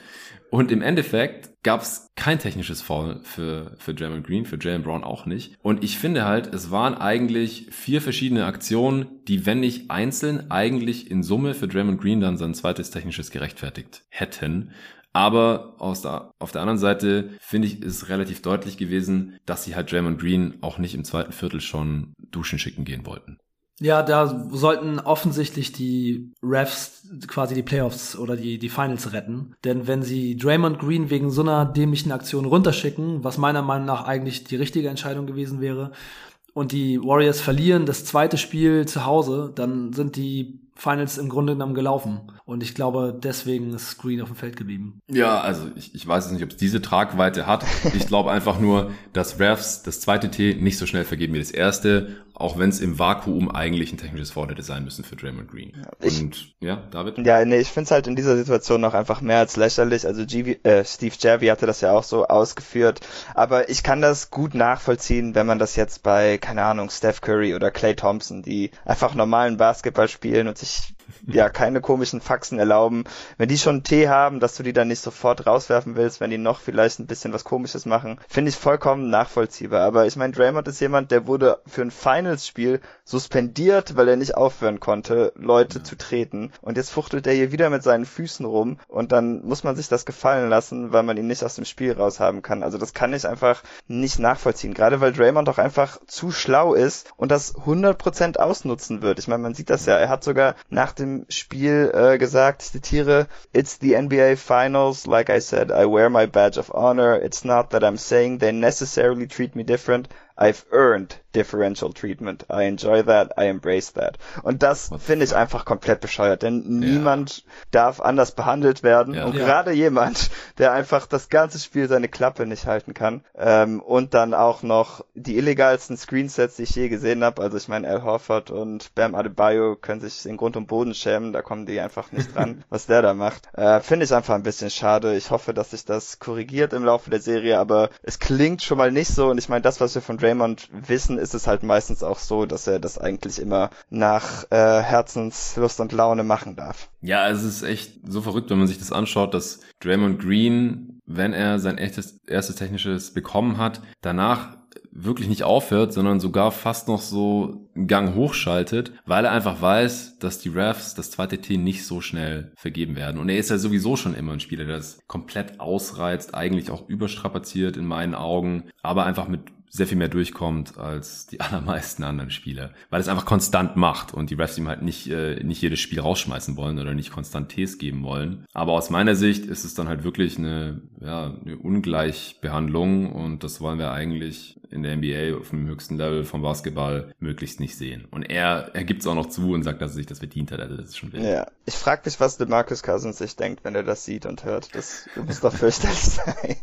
Und im Endeffekt gab es kein technisches Foul für, für Jalen Green, für Jalen Brown auch nicht. Und ich finde halt, es waren eigentlich vier verschiedene Aktionen, die, wenn nicht einzeln, eigentlich in Summe für Draymond Green dann sein zweites technisches gerechtfertigt hätten. Aber aus der, auf der anderen Seite finde ich, ist relativ deutlich gewesen, dass sie halt Draymond Green auch nicht im zweiten Viertel schon duschen schicken gehen wollten. Ja, da sollten offensichtlich die Refs quasi die Playoffs oder die, die Finals retten. Denn wenn sie Draymond Green wegen so einer dämlichen Aktion runterschicken, was meiner Meinung nach eigentlich die richtige Entscheidung gewesen wäre, und die Warriors verlieren das zweite Spiel zu Hause, dann sind die Finals im Grunde genommen gelaufen. Und ich glaube, deswegen ist Green auf dem Feld geblieben. Ja, also ich, ich weiß nicht, ob es diese Tragweite hat. Ich glaube einfach nur, dass Refs das zweite T nicht so schnell vergeben wie das erste, auch wenn es im Vakuum eigentlich ein technisches Vorteil sein müssen für Draymond Green. Ja, Und ich, ja, David? Ja, nee, ich finde es halt in dieser Situation noch einfach mehr als lächerlich. Also GV, äh, Steve Jervy hatte das ja auch so ausgeführt. Aber ich kann das gut nachvollziehen, wenn man das jetzt bei, keine Ahnung, Steph Curry oder Clay Thompson, die einfach normalen Basketball spielen und sich ja keine komischen Faxen erlauben. Wenn die schon Tee haben, dass du die dann nicht sofort rauswerfen willst, wenn die noch vielleicht ein bisschen was komisches machen, finde ich vollkommen nachvollziehbar. Aber ich meine, Draymond ist jemand, der wurde für ein Finals-Spiel suspendiert, weil er nicht aufhören konnte, Leute ja. zu treten. Und jetzt fuchtelt er hier wieder mit seinen Füßen rum und dann muss man sich das gefallen lassen, weil man ihn nicht aus dem Spiel raushaben kann. Also das kann ich einfach nicht nachvollziehen. Gerade weil Draymond auch einfach zu schlau ist und das 100% ausnutzen wird. Ich meine, man sieht das ja. Er hat sogar nach dem Spiel äh, gesagt, ich zitiere, It's the NBA Finals, like I said, I wear my badge of honor. It's not that I'm saying they necessarily treat me different. I've earned differential treatment. I enjoy that, I embrace that. Und das finde ich einfach komplett bescheuert, denn niemand ja. darf anders behandelt werden. Ja. Und ja. gerade jemand, der einfach das ganze Spiel seine Klappe nicht halten kann ähm, und dann auch noch die illegalsten Screensets, die ich je gesehen habe. Also ich meine, Al Horford und Bam Adebayo können sich in Grund und Boden schämen. Da kommen die einfach nicht dran, was der da macht. Äh, finde ich einfach ein bisschen schade. Ich hoffe, dass sich das korrigiert im Laufe der Serie, aber es klingt schon mal nicht so. Und ich meine, das, was wir von Draymond wissen, ist es halt meistens auch so, dass er das eigentlich immer nach äh, Herzenslust und Laune machen darf. Ja, es ist echt so verrückt, wenn man sich das anschaut, dass Draymond Green, wenn er sein echtes, erstes technisches bekommen hat, danach wirklich nicht aufhört, sondern sogar fast noch so einen Gang hochschaltet, weil er einfach weiß, dass die Refs das zweite T nicht so schnell vergeben werden. Und er ist ja sowieso schon immer ein Spieler, der das komplett ausreizt, eigentlich auch überstrapaziert in meinen Augen, aber einfach mit sehr viel mehr durchkommt als die allermeisten anderen Spieler, weil es einfach konstant macht und die Refs ihm halt nicht, äh, nicht jedes Spiel rausschmeißen wollen oder nicht konstant Ts geben wollen. Aber aus meiner Sicht ist es dann halt wirklich eine, ja, eine Ungleichbehandlung und das wollen wir eigentlich in der NBA auf dem höchsten Level vom Basketball möglichst nicht sehen. Und er, er gibt es auch noch zu und sagt, dass er sich das verdient hat. Also das ist schon wild. Ja, ich frage mich, was DeMarcus Cousins sich denkt, wenn er das sieht und hört. Das muss doch fürchterlich sein.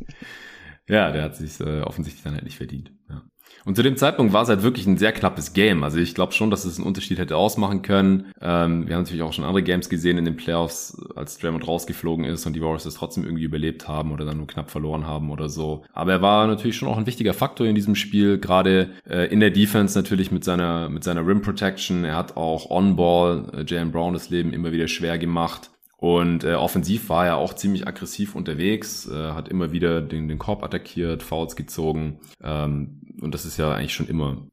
Ja, der hat sich äh, offensichtlich dann halt nicht verdient. Ja. Und zu dem Zeitpunkt war es halt wirklich ein sehr knappes Game. Also ich glaube schon, dass es einen Unterschied hätte ausmachen können. Ähm, wir haben natürlich auch schon andere Games gesehen in den Playoffs, als Draymond rausgeflogen ist und die Warriors es trotzdem irgendwie überlebt haben oder dann nur knapp verloren haben oder so. Aber er war natürlich schon auch ein wichtiger Faktor in diesem Spiel, gerade äh, in der Defense natürlich mit seiner mit seiner Rim Protection. Er hat auch On-Ball äh, Jalen Brown das Leben immer wieder schwer gemacht. Und äh, offensiv war er auch ziemlich aggressiv unterwegs, äh, hat immer wieder den, den Korb attackiert, Fouls gezogen. Ähm, und das ist ja eigentlich schon immer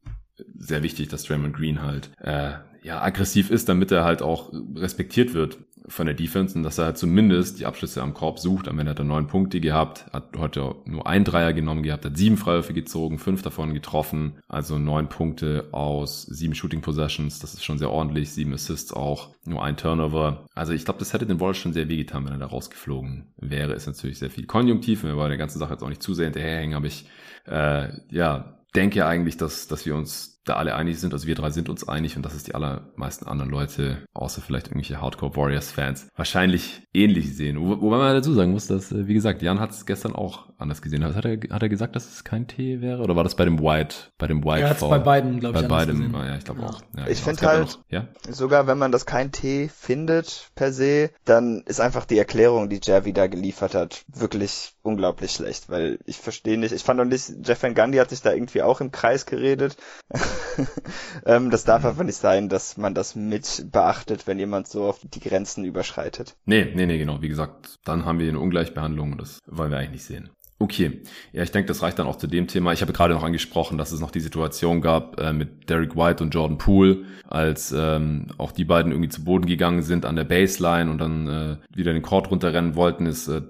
sehr wichtig, dass Draymond Green halt äh, ja aggressiv ist, damit er halt auch respektiert wird von der Defense und dass er halt zumindest die Abschlüsse am Korb sucht. Am Ende hat er neun Punkte gehabt, hat heute nur ein Dreier genommen gehabt, hat sieben Freiwürfe gezogen, fünf davon getroffen, also neun Punkte aus sieben Shooting Possessions. Das ist schon sehr ordentlich, sieben Assists auch, nur ein Turnover. Also ich glaube, das hätte den Wallace schon sehr wehgetan, wenn er da rausgeflogen wäre. Ist natürlich sehr viel Konjunktiv, wir bei der ganzen Sache jetzt auch nicht zu sehr hinterherhängen, aber ich äh, ja denke eigentlich, dass, dass wir uns da alle einig sind. Also wir drei sind uns einig und dass es die allermeisten anderen Leute, außer vielleicht irgendwelche Hardcore Warriors-Fans, wahrscheinlich ähnlich sehen. Wo, wobei man dazu sagen muss, dass, äh, wie gesagt, Jan hat es gestern auch anders gesehen. Hat er, hat er gesagt, dass es kein Tee wäre? Oder war das bei dem White, bei dem White? Er hat bei beiden, glaube ich. Bei beidem, ja, ich glaube ja. auch. Ja, ich genau. finde halt, ja? sogar wenn man das kein Tee findet per se, dann ist einfach die Erklärung, die Javi da geliefert hat, wirklich unglaublich schlecht, weil ich verstehe nicht, ich fand auch nicht, Jeff Van Gundy hat sich da irgendwie auch im Kreis geredet. Ähm, das darf mhm. einfach nicht sein, dass man das mit beachtet, wenn jemand so auf die Grenzen überschreitet. Nee, nee, nee, genau. Wie gesagt, dann haben wir eine Ungleichbehandlung und das wollen wir eigentlich nicht sehen. Okay, ja, ich denke, das reicht dann auch zu dem Thema. Ich habe gerade noch angesprochen, dass es noch die Situation gab äh, mit Derek White und Jordan Poole, als ähm, auch die beiden irgendwie zu Boden gegangen sind an der Baseline und dann äh, wieder den Court runterrennen wollten, ist, äh,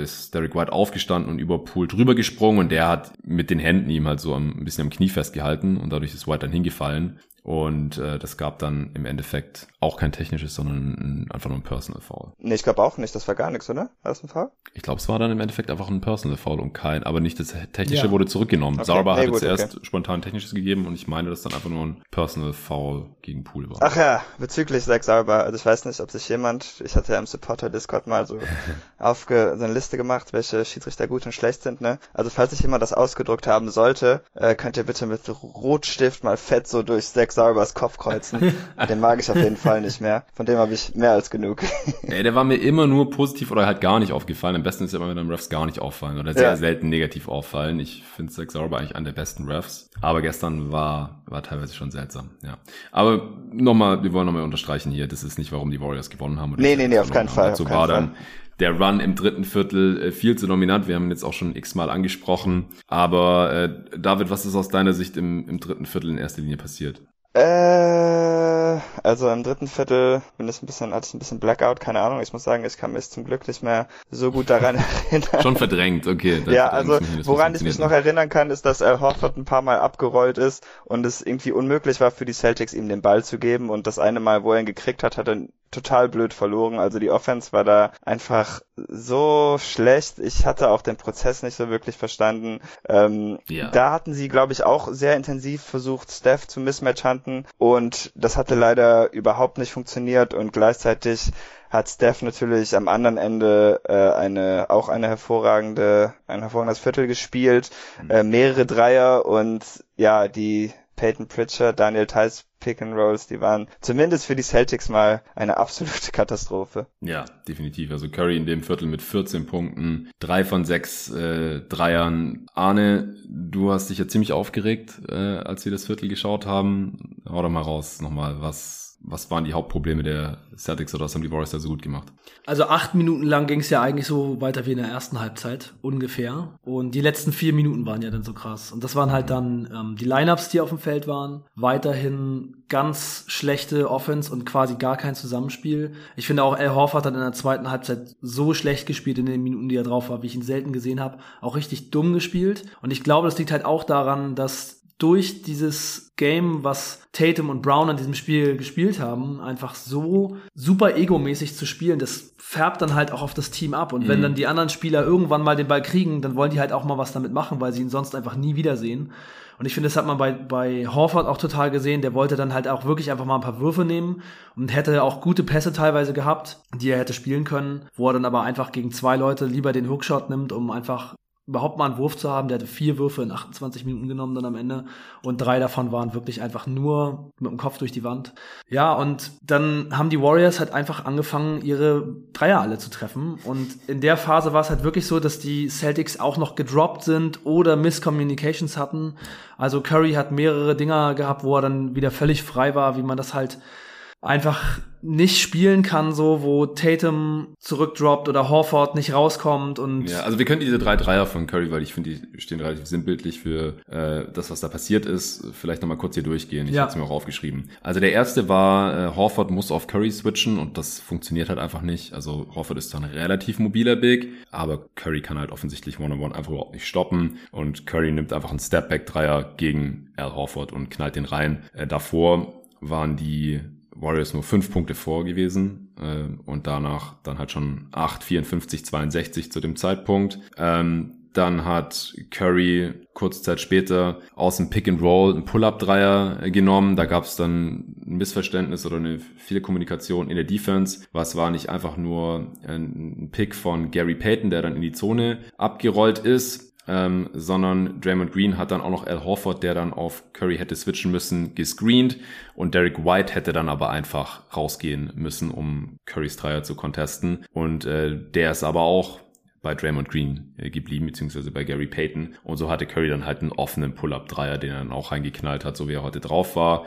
ist Derek White aufgestanden und über Poole drüber gesprungen und der hat mit den Händen ihm halt so ein bisschen am Knie festgehalten und dadurch ist White dann hingefallen. Und äh, das gab dann im Endeffekt auch kein technisches, sondern einfach nur ein Personal Foul. Nee, ich glaube auch nicht. Das war gar nichts, oder? War das ein Foul? Ich glaube, es war dann im Endeffekt einfach ein Personal Foul und kein, aber nicht das technische ja. wurde zurückgenommen. Okay. Sauber nee, gut, zuerst okay. spontan technisches gegeben und ich meine, dass dann einfach nur ein Personal Foul gegen Pool war. Ach ja, bezüglich Zach Sauber. Also ich weiß nicht, ob sich jemand, ich hatte ja im Supporter Discord mal so aufge, so eine Liste gemacht, welche Schiedsrichter gut und schlecht sind, ne? Also falls sich jemand das ausgedruckt haben sollte, äh, könnt ihr bitte mit Rotstift mal fett so durch Zach Saubers Kopf kreuzen. Den mag ich auf jeden Fall nicht mehr. Von dem habe ich mehr als genug. Ey, der war mir immer nur positiv oder halt gar nicht aufgefallen. Am besten ist ja immer, wenn einem Refs gar nicht auffallen oder sehr ja. selten negativ auffallen. Ich finde Zach Sauber eigentlich einer der besten Refs. Aber gestern war, war teilweise schon seltsam, ja. Aber nochmal, wir wollen nochmal unterstreichen hier, das ist nicht, warum die Warriors gewonnen haben. Oder nee, nee, nee, auf keinen Fall. So war dann der Run im dritten Viertel äh, viel zu dominant. Wir haben ihn jetzt auch schon x-mal angesprochen. Aber äh, David, was ist aus deiner Sicht im, im dritten Viertel in erster Linie passiert? Äh, also im dritten Viertel bin ich ein bisschen, hatte ich ein bisschen Blackout, keine Ahnung. Ich muss sagen, ich kann mich zum Glück nicht mehr so gut daran erinnern. Schon verdrängt, okay. Ja, also woran ich mich noch erinnern kann, ist, dass Al Horford ein paar Mal abgerollt ist und es irgendwie unmöglich war für die Celtics, ihm den Ball zu geben. Und das eine Mal, wo er ihn gekriegt hat, hat er total blöd verloren. Also die Offense war da einfach so schlecht. Ich hatte auch den Prozess nicht so wirklich verstanden. Ähm, ja. Da hatten sie, glaube ich, auch sehr intensiv versucht, Steph zu mismatchen und das hatte leider überhaupt nicht funktioniert und gleichzeitig hat Steph natürlich am anderen Ende äh, eine auch eine hervorragende ein hervorragendes Viertel gespielt, mhm. äh, mehrere Dreier und ja die Peyton Pritchard, Daniel Tice Pick and Rolls, die waren zumindest für die Celtics mal eine absolute Katastrophe. Ja, definitiv. Also Curry in dem Viertel mit 14 Punkten, drei von sechs äh, Dreiern. Arne, du hast dich ja ziemlich aufgeregt, äh, als wir das Viertel geschaut haben. Hau doch mal raus nochmal, was was waren die Hauptprobleme der Celtics oder was haben die Warriors da so gut gemacht? Also acht Minuten lang ging es ja eigentlich so weiter wie in der ersten Halbzeit, ungefähr. Und die letzten vier Minuten waren ja dann so krass. Und das waren halt dann ähm, die Lineups, die auf dem Feld waren. Weiterhin ganz schlechte Offense und quasi gar kein Zusammenspiel. Ich finde auch, Al Horford hat in der zweiten Halbzeit so schlecht gespielt in den Minuten, die er drauf war, wie ich ihn selten gesehen habe. Auch richtig dumm gespielt. Und ich glaube, das liegt halt auch daran, dass durch dieses Game, was Tatum und Brown an diesem Spiel gespielt haben, einfach so super egomäßig zu spielen, das färbt dann halt auch auf das Team ab. Und mhm. wenn dann die anderen Spieler irgendwann mal den Ball kriegen, dann wollen die halt auch mal was damit machen, weil sie ihn sonst einfach nie wiedersehen. Und ich finde, das hat man bei, bei Horford auch total gesehen. Der wollte dann halt auch wirklich einfach mal ein paar Würfe nehmen und hätte auch gute Pässe teilweise gehabt, die er hätte spielen können, wo er dann aber einfach gegen zwei Leute lieber den Hookshot nimmt, um einfach überhaupt mal einen Wurf zu haben. Der hatte vier Würfe in 28 Minuten genommen dann am Ende und drei davon waren wirklich einfach nur mit dem Kopf durch die Wand. Ja, und dann haben die Warriors halt einfach angefangen, ihre Dreier alle zu treffen und in der Phase war es halt wirklich so, dass die Celtics auch noch gedroppt sind oder Miscommunications hatten. Also Curry hat mehrere Dinger gehabt, wo er dann wieder völlig frei war, wie man das halt einfach nicht spielen kann, so wo Tatum zurückdroppt oder Horford nicht rauskommt und ja, also wir können diese drei Dreier von Curry, weil ich finde, die stehen relativ sinnbildlich für äh, das, was da passiert ist, vielleicht nochmal kurz hier durchgehen. Ich ja. habe es mir auch aufgeschrieben. Also der erste war, äh, Horford muss auf Curry switchen und das funktioniert halt einfach nicht. Also Horford ist dann relativ mobiler Big, aber Curry kann halt offensichtlich One-on-One -on -one einfach überhaupt nicht stoppen und Curry nimmt einfach einen Stepback-Dreier gegen Al Horford und knallt den rein. Äh, davor waren die Warriors nur fünf Punkte vor gewesen äh, und danach dann halt schon 8, 54, 62 zu dem Zeitpunkt. Ähm, dann hat Curry kurze Zeit später aus dem Pick and Roll einen Pull-Up-Dreier genommen. Da gab es dann ein Missverständnis oder eine viele Kommunikation in der Defense. Was war nicht einfach nur ein Pick von Gary Payton, der dann in die Zone abgerollt ist, ähm, sondern Draymond Green hat dann auch noch Al Horford, der dann auf Curry hätte switchen müssen, gescreent und Derek White hätte dann aber einfach rausgehen müssen, um Currys Dreier zu contesten und äh, der ist aber auch bei Draymond Green äh, geblieben, beziehungsweise bei Gary Payton. Und so hatte Curry dann halt einen offenen Pull-Up-Dreier, den er dann auch reingeknallt hat, so wie er heute drauf war.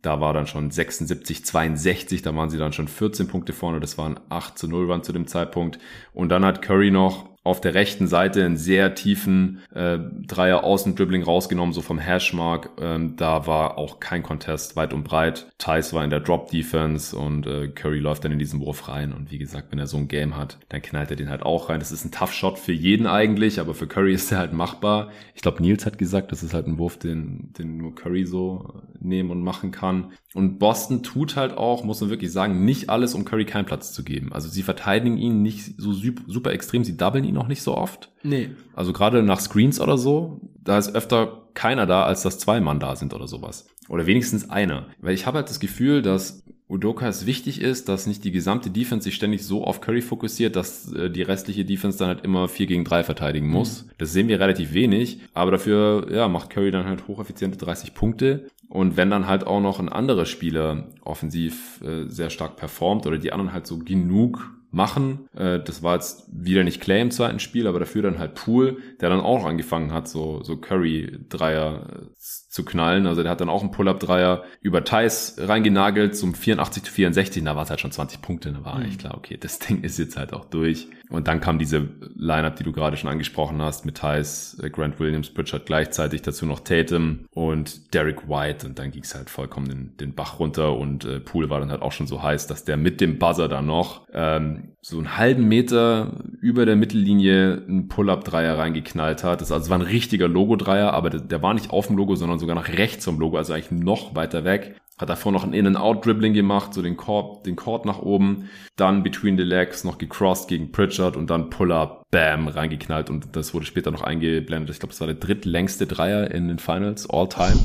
Da war dann schon 76, 62, da waren sie dann schon 14 Punkte vorne, das waren 8 zu 0 waren zu dem Zeitpunkt. Und dann hat Curry noch auf der rechten Seite einen sehr tiefen äh, Dreier Außendribbling rausgenommen, so vom Hashmark. Ähm, da war auch kein Contest weit und breit. Thais war in der Drop Defense und äh, Curry läuft dann in diesen Wurf rein. Und wie gesagt, wenn er so ein Game hat, dann knallt er den halt auch rein. Das ist ein Tough Shot für jeden eigentlich, aber für Curry ist er halt machbar. Ich glaube, Nils hat gesagt, das ist halt ein Wurf, den, den nur Curry so nehmen und machen kann. Und Boston tut halt auch, muss man wirklich sagen, nicht alles, um Curry keinen Platz zu geben. Also sie verteidigen ihn nicht so super extrem, sie doublen ihn auch nicht so oft. Nee. Also gerade nach Screens oder so, da ist öfter keiner da, als dass zwei Mann da sind oder sowas. Oder wenigstens einer. Weil ich habe halt das Gefühl, dass Udoka es wichtig ist, dass nicht die gesamte Defense sich ständig so auf Curry fokussiert, dass äh, die restliche Defense dann halt immer 4 gegen 3 verteidigen muss. Mhm. Das sehen wir relativ wenig, aber dafür ja, macht Curry dann halt hocheffiziente 30 Punkte. Und wenn dann halt auch noch ein anderer Spieler offensiv äh, sehr stark performt oder die anderen halt so genug machen. Äh, das war jetzt wieder nicht Clay im zweiten Spiel, aber dafür dann halt Pool, der dann auch angefangen hat, so, so Curry-Dreier äh, zu knallen. Also der hat dann auch einen Pull-Up-Dreier über Thais reingenagelt zum 84 zu 64. Da war es halt schon 20 Punkte. Da war mhm. eigentlich klar, okay, das Ding ist jetzt halt auch durch. Und dann kam diese Lineup, die du gerade schon angesprochen hast, mit Thais, äh, Grant Williams, Pritchard gleichzeitig, dazu noch Tatum und Derek White. Und dann ging es halt vollkommen den, den Bach runter und äh, Pool war dann halt auch schon so heiß, dass der mit dem Buzzer dann noch ähm, so einen halben Meter über der Mittellinie einen Pull-Up-Dreier reingeknallt hat. Das also war ein richtiger Logo-Dreier, aber der, der war nicht auf dem Logo, sondern sogar nach rechts vom Logo, also eigentlich noch weiter weg. Hat davor noch ein In-and-Out-Dribbling gemacht, so den Korb, den Court nach oben. Dann between the legs noch gecrossed gegen Pritchard und dann Pull-Up, Bam, reingeknallt. Und das wurde später noch eingeblendet. Ich glaube, das war der drittlängste Dreier in den Finals, all time.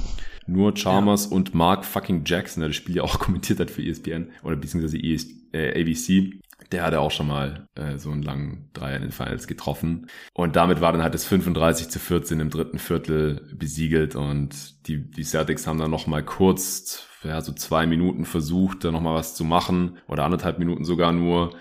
Nur Chalmers ja. und Mark fucking Jackson, der das Spiel ja auch kommentiert hat für ESPN oder beziehungsweise ES, äh, ABC, der hatte auch schon mal äh, so einen langen Dreier in den Finals getroffen. Und damit war dann halt das 35 zu 14 im dritten Viertel besiegelt und die, die Celtics haben dann noch mal kurz ja, so zwei Minuten versucht, da nochmal was zu machen oder anderthalb Minuten sogar nur.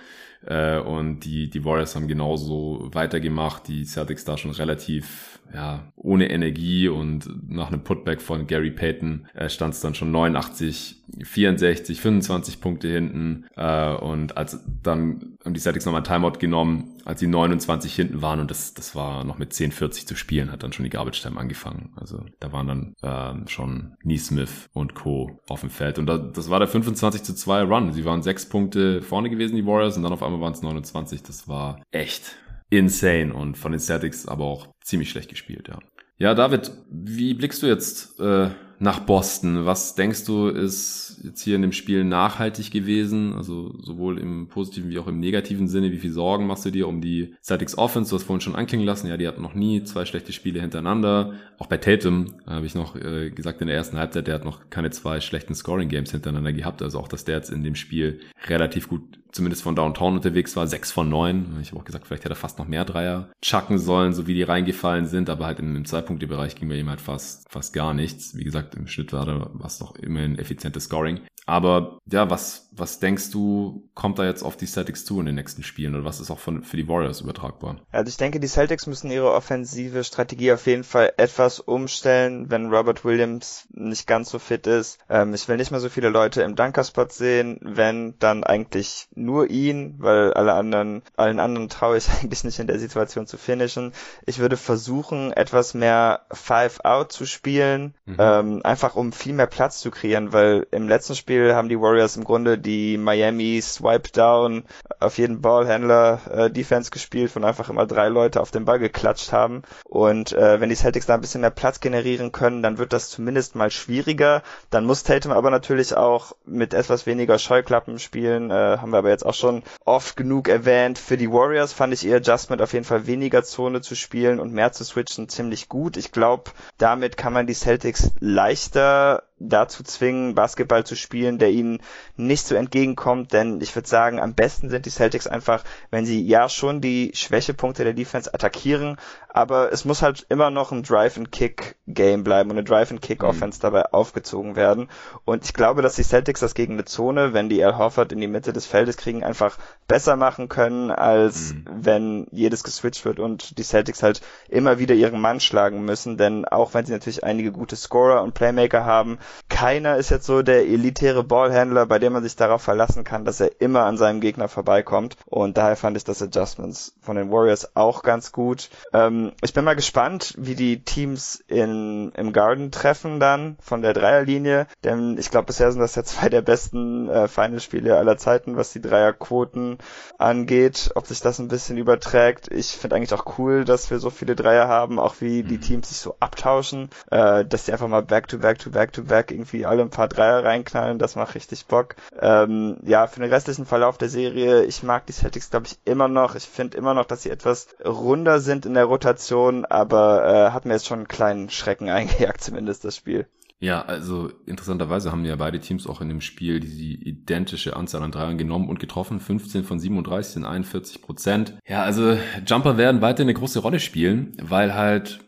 Äh, und die, die Warriors haben genauso weitergemacht. Die Celtics da schon relativ ja, ohne Energie und nach einem Putback von Gary Payton äh, stand es dann schon 89, 64, 25 Punkte hinten äh, und als dann haben die Celtics nochmal Timeout genommen, als sie 29 hinten waren und das, das war noch mit 10, 40 zu spielen, hat dann schon die Garbage Time angefangen. Also da waren dann äh, schon Neesmith und Co. auf dem Feld und da, das war der 25 zu 2 Run. Sie waren sechs Punkte vorne gewesen, die Warriors, und dann auf einmal waren es 29. Das war echt insane und von den Celtics aber auch ziemlich schlecht gespielt, ja. Ja, David, wie blickst du jetzt äh, nach Boston? Was denkst du, ist jetzt hier in dem Spiel nachhaltig gewesen? Also sowohl im positiven wie auch im negativen Sinne. Wie viel Sorgen machst du dir um die Celtics Offense? Du hast vorhin schon anklingen lassen. Ja, die hatten noch nie zwei schlechte Spiele hintereinander. Auch bei Tatum habe ich noch äh, gesagt in der ersten Halbzeit, der hat noch keine zwei schlechten Scoring Games hintereinander gehabt. Also auch, dass der jetzt in dem Spiel relativ gut zumindest von Downtown unterwegs war, sechs von neun. Ich habe auch gesagt, vielleicht hätte er fast noch mehr Dreier chucken sollen, so wie die reingefallen sind, aber halt im, im Zwei-Punkte-Bereich ging bei ihm halt fast, fast gar nichts. Wie gesagt, im Schnitt war was doch immerhin effizientes Scoring. Aber ja, was, was denkst du, kommt da jetzt auf die Celtics zu in den nächsten Spielen oder was ist auch von, für die Warriors übertragbar? Also ich denke, die Celtics müssen ihre offensive Strategie auf jeden Fall etwas umstellen, wenn Robert Williams nicht ganz so fit ist. Ähm, ich will nicht mehr so viele Leute im Dunkerspot sehen, wenn dann eigentlich nur ihn, weil alle anderen, allen anderen traue ich eigentlich nicht in der Situation zu finishen. Ich würde versuchen, etwas mehr Five Out zu spielen, mhm. ähm, einfach um viel mehr Platz zu kreieren, weil im letzten Spiel haben die Warriors im Grunde die Miami Swipe Down auf jeden Ballhändler äh, Defense gespielt, von einfach immer drei Leute auf den Ball geklatscht haben. Und äh, wenn die Celtics da ein bisschen mehr Platz generieren können, dann wird das zumindest mal schwieriger. Dann muss Tatum aber natürlich auch mit etwas weniger Scheuklappen spielen. Äh, haben wir aber jetzt auch schon oft genug erwähnt. Für die Warriors fand ich ihr Adjustment auf jeden Fall weniger Zone zu spielen und mehr zu switchen ziemlich gut. Ich glaube, damit kann man die Celtics leichter dazu zwingen, Basketball zu spielen, der ihnen nicht so entgegenkommt, denn ich würde sagen, am besten sind die Celtics einfach, wenn sie ja schon die Schwächepunkte der Defense attackieren, aber es muss halt immer noch ein Drive-and-Kick-Game bleiben und eine Drive-and-Kick-Offense mhm. dabei aufgezogen werden. Und ich glaube, dass die Celtics das gegen eine Zone, wenn die Al Horford in die Mitte des Feldes kriegen, einfach besser machen können, als mhm. wenn jedes geswitcht wird und die Celtics halt immer wieder ihren Mann schlagen müssen, denn auch wenn sie natürlich einige gute Scorer und Playmaker haben, keiner ist jetzt so der elitäre Ballhändler, bei dem man sich darauf verlassen kann, dass er immer an seinem Gegner vorbeikommt. Und daher fand ich das Adjustments von den Warriors auch ganz gut. Ähm, ich bin mal gespannt, wie die Teams in, im Garden treffen dann von der Dreierlinie, denn ich glaube, bisher sind das ja zwei der besten äh, Finalspiele aller Zeiten, was die Dreierquoten angeht. Ob sich das ein bisschen überträgt. Ich finde eigentlich auch cool, dass wir so viele Dreier haben, auch wie die mhm. Teams sich so abtauschen, äh, dass die einfach mal back to back to back to back irgendwie alle ein paar Dreier reinknallen, das macht richtig Bock. Ähm, ja, für den restlichen Verlauf der Serie, ich mag die Celtics, glaube ich, immer noch. Ich finde immer noch, dass sie etwas runder sind in der Rotation aber äh, hat mir jetzt schon einen kleinen Schrecken eingejagt, zumindest das Spiel. Ja, also interessanterweise haben ja beide Teams auch in dem Spiel die identische Anzahl an Dreiern genommen und getroffen. 15 von 37 sind 41 Prozent. Ja, also Jumper werden weiter eine große Rolle spielen, weil halt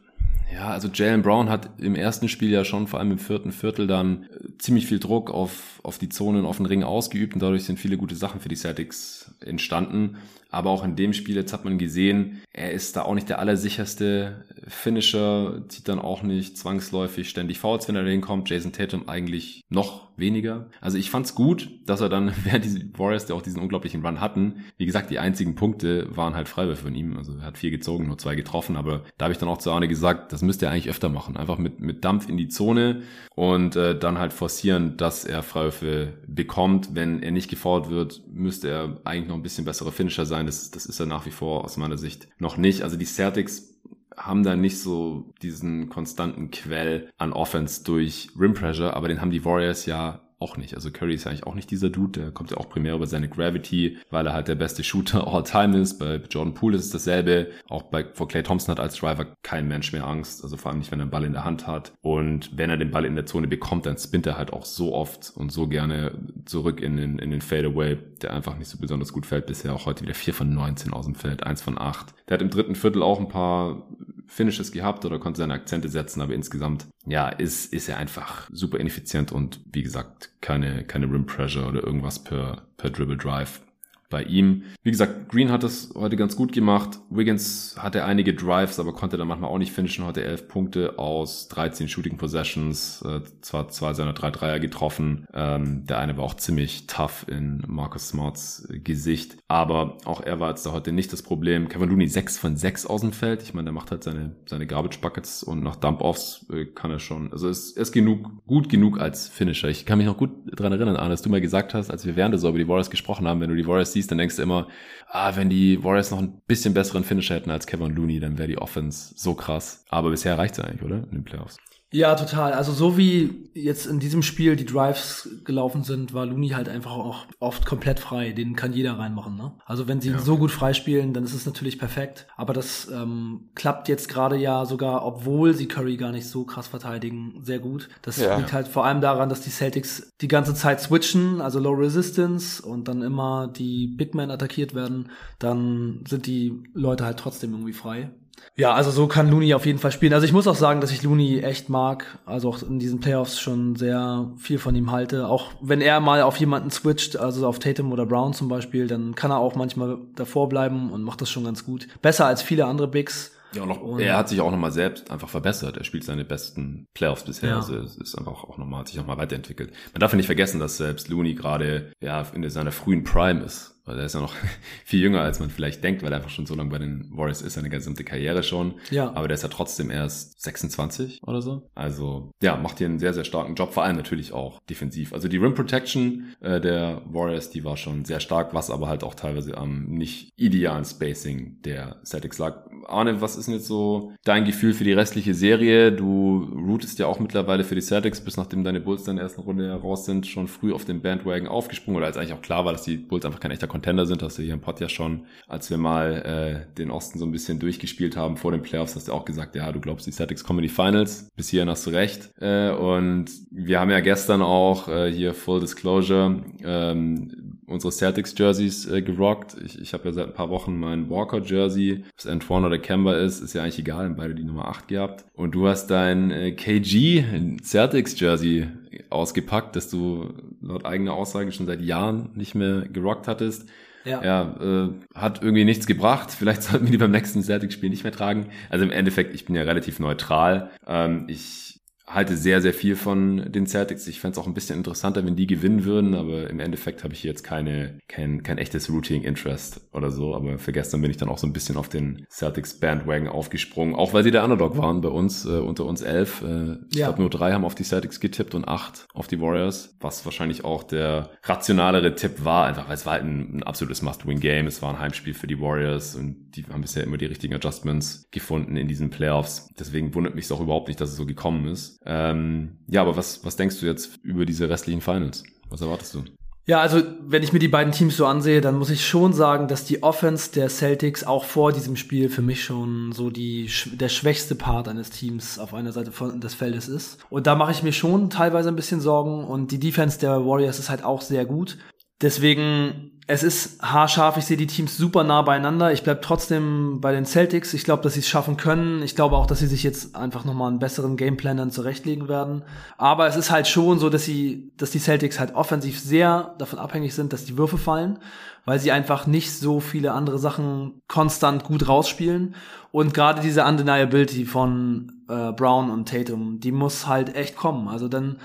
ja, also Jalen Brown hat im ersten Spiel ja schon, vor allem im vierten Viertel, dann äh, ziemlich viel Druck auf, auf die Zonen, auf den Ring ausgeübt und dadurch sind viele gute Sachen für die Celtics entstanden. Aber auch in dem Spiel, jetzt hat man gesehen, er ist da auch nicht der allersicherste Finisher, zieht dann auch nicht zwangsläufig ständig Fouls, wenn er da hinkommt. Jason Tatum eigentlich noch weniger. Also ich fand's gut, dass er dann, während die Warriors, der auch diesen unglaublichen Run hatten, wie gesagt, die einzigen Punkte waren halt Freiwürfe von ihm. Also er hat vier gezogen, nur zwei getroffen, aber da habe ich dann auch zu Arne gesagt, das müsste er eigentlich öfter machen. Einfach mit, mit Dampf in die Zone und äh, dann halt forcieren, dass er Freiwürfe bekommt. Wenn er nicht gefault wird, müsste er eigentlich noch ein bisschen besserer Finisher sein sein. Das, das ist er nach wie vor aus meiner Sicht noch nicht. Also die Celtics haben da nicht so diesen konstanten Quell an Offense durch Rim Pressure, aber den haben die Warriors ja auch nicht. Also Curry ist eigentlich auch nicht dieser Dude, der kommt ja auch primär über seine Gravity, weil er halt der beste Shooter all time ist. Bei Jordan Poole ist es dasselbe. Auch bei, vor Clay Thompson hat als Driver kein Mensch mehr Angst. Also vor allem nicht, wenn er den Ball in der Hand hat. Und wenn er den Ball in der Zone bekommt, dann spinnt er halt auch so oft und so gerne zurück in den, in den Fadeaway, der einfach nicht so besonders gut fällt. Bisher auch heute wieder 4 von 19 aus dem Feld, 1 von 8. Der hat im dritten Viertel auch ein paar Finishes gehabt oder konnte seine Akzente setzen, aber insgesamt, ja, ist, ist er einfach super ineffizient und wie gesagt, keine, keine Rim Pressure oder irgendwas per, per Dribble Drive. Bei ihm. Wie gesagt, Green hat das heute ganz gut gemacht. Wiggins hatte einige Drives, aber konnte dann manchmal auch nicht finishen. Heute 11 Punkte aus 13 Shooting Possessions. Äh, zwar zwei seiner drei Dreier getroffen. Ähm, der eine war auch ziemlich tough in Marcus Smarts Gesicht. Aber auch er war jetzt da heute nicht das Problem. Kevin Looney 6 von 6 aus dem Feld. Ich meine, der macht halt seine, seine Garbage Buckets und nach Dump-Offs äh, kann er schon. Also es ist genug, gut genug als Finisher. Ich kann mich noch gut dran erinnern, Arne, dass du mal gesagt hast, als wir während so über die Warriors gesprochen haben, wenn du die Warriors siehst, dann denkst du immer, ah, wenn die Warriors noch ein bisschen besseren Finisher hätten als Kevin Looney, dann wäre die Offense so krass. Aber bisher reicht es eigentlich, oder? In den Playoffs. Ja, total. Also so wie jetzt in diesem Spiel die Drives gelaufen sind, war Looney halt einfach auch oft komplett frei. Den kann jeder reinmachen. Ne? Also wenn sie ja. so gut freispielen, dann ist es natürlich perfekt. Aber das ähm, klappt jetzt gerade ja sogar, obwohl sie Curry gar nicht so krass verteidigen, sehr gut. Das ja. liegt halt vor allem daran, dass die Celtics die ganze Zeit switchen, also Low Resistance und dann immer die Big Men attackiert werden. Dann sind die Leute halt trotzdem irgendwie frei. Ja, also so kann Looney auf jeden Fall spielen. Also ich muss auch sagen, dass ich Looney echt mag. Also auch in diesen Playoffs schon sehr viel von ihm halte. Auch wenn er mal auf jemanden switcht, also auf Tatum oder Brown zum Beispiel, dann kann er auch manchmal davor bleiben und macht das schon ganz gut. Besser als viele andere Bigs. Ja, und, noch, und er hat sich auch nochmal selbst einfach verbessert. Er spielt seine besten Playoffs bisher. Ja. Also es ist einfach auch nochmal, hat sich nochmal weiterentwickelt. Man darf ja nicht vergessen, dass selbst Looney gerade ja in seiner frühen Prime ist weil er ist ja noch viel jünger, als man vielleicht denkt, weil er einfach schon so lange bei den Warriors ist, seine gesamte Karriere schon. Ja. Aber der ist ja trotzdem erst 26 oder so. Also ja, macht hier einen sehr, sehr starken Job, vor allem natürlich auch defensiv. Also die Rim Protection äh, der Warriors, die war schon sehr stark, was aber halt auch teilweise am nicht idealen Spacing der Celtics lag. Arne, was ist denn jetzt so dein Gefühl für die restliche Serie? Du rootest ja auch mittlerweile für die Celtics, bis nachdem deine Bulls dann in der ersten Runde raus sind, schon früh auf den Bandwagon aufgesprungen oder als eigentlich auch klar war, dass die Bulls einfach kein echter Contender sind, hast du hier im Pod ja schon, als wir mal äh, den Osten so ein bisschen durchgespielt haben vor den Playoffs, hast du auch gesagt, ja, du glaubst, die Celtics kommen in die Finals. Bis hierhin hast du recht. Äh, und wir haben ja gestern auch äh, hier Full Disclosure ähm, unsere Celtics Jerseys äh, gerockt. Ich, ich habe ja seit ein paar Wochen mein Walker Jersey, was Antoine oder Kemba ist, ist ja eigentlich egal, haben beide die Nummer 8 gehabt. Und du hast dein äh, KG Celtics Jersey ausgepackt, das du laut eigener Aussage schon seit Jahren nicht mehr gerockt hattest. Ja, ja äh, hat irgendwie nichts gebracht. Vielleicht sollten wir die beim nächsten Celtics-Spiel nicht mehr tragen. Also im Endeffekt, ich bin ja relativ neutral. Ähm, ich halte sehr, sehr viel von den Celtics. Ich fände es auch ein bisschen interessanter, wenn die gewinnen würden, aber im Endeffekt habe ich jetzt keine, kein, kein echtes Routing Interest oder so. Aber für gestern bin ich dann auch so ein bisschen auf den Celtics Bandwagon aufgesprungen, auch weil sie der Underdog waren bei uns, äh, unter uns elf. Äh, ich ja. glaube, nur drei haben auf die Celtics getippt und acht auf die Warriors, was wahrscheinlich auch der rationalere Tipp war, einfach weil es war halt ein, ein absolutes Must-Win-Game. Es war ein Heimspiel für die Warriors und die haben bisher immer die richtigen Adjustments gefunden in diesen Playoffs. Deswegen wundert mich es auch überhaupt nicht, dass es so gekommen ist. Ähm, ja, aber was, was denkst du jetzt über diese restlichen Finals? Was erwartest du? Ja, also wenn ich mir die beiden Teams so ansehe, dann muss ich schon sagen, dass die Offense der Celtics auch vor diesem Spiel für mich schon so die der schwächste Part eines Teams auf einer Seite von, des Feldes ist. Und da mache ich mir schon teilweise ein bisschen Sorgen und die Defense der Warriors ist halt auch sehr gut. Deswegen es ist haarscharf, ich sehe die Teams super nah beieinander. Ich bleib trotzdem bei den Celtics. Ich glaube, dass sie es schaffen können. Ich glaube auch, dass sie sich jetzt einfach nochmal einen besseren Gameplan dann zurechtlegen werden. Aber es ist halt schon so, dass sie, dass die Celtics halt offensiv sehr davon abhängig sind, dass die Würfe fallen, weil sie einfach nicht so viele andere Sachen konstant gut rausspielen. Und gerade diese Undeniability von äh, Brown und Tatum, die muss halt echt kommen. Also dann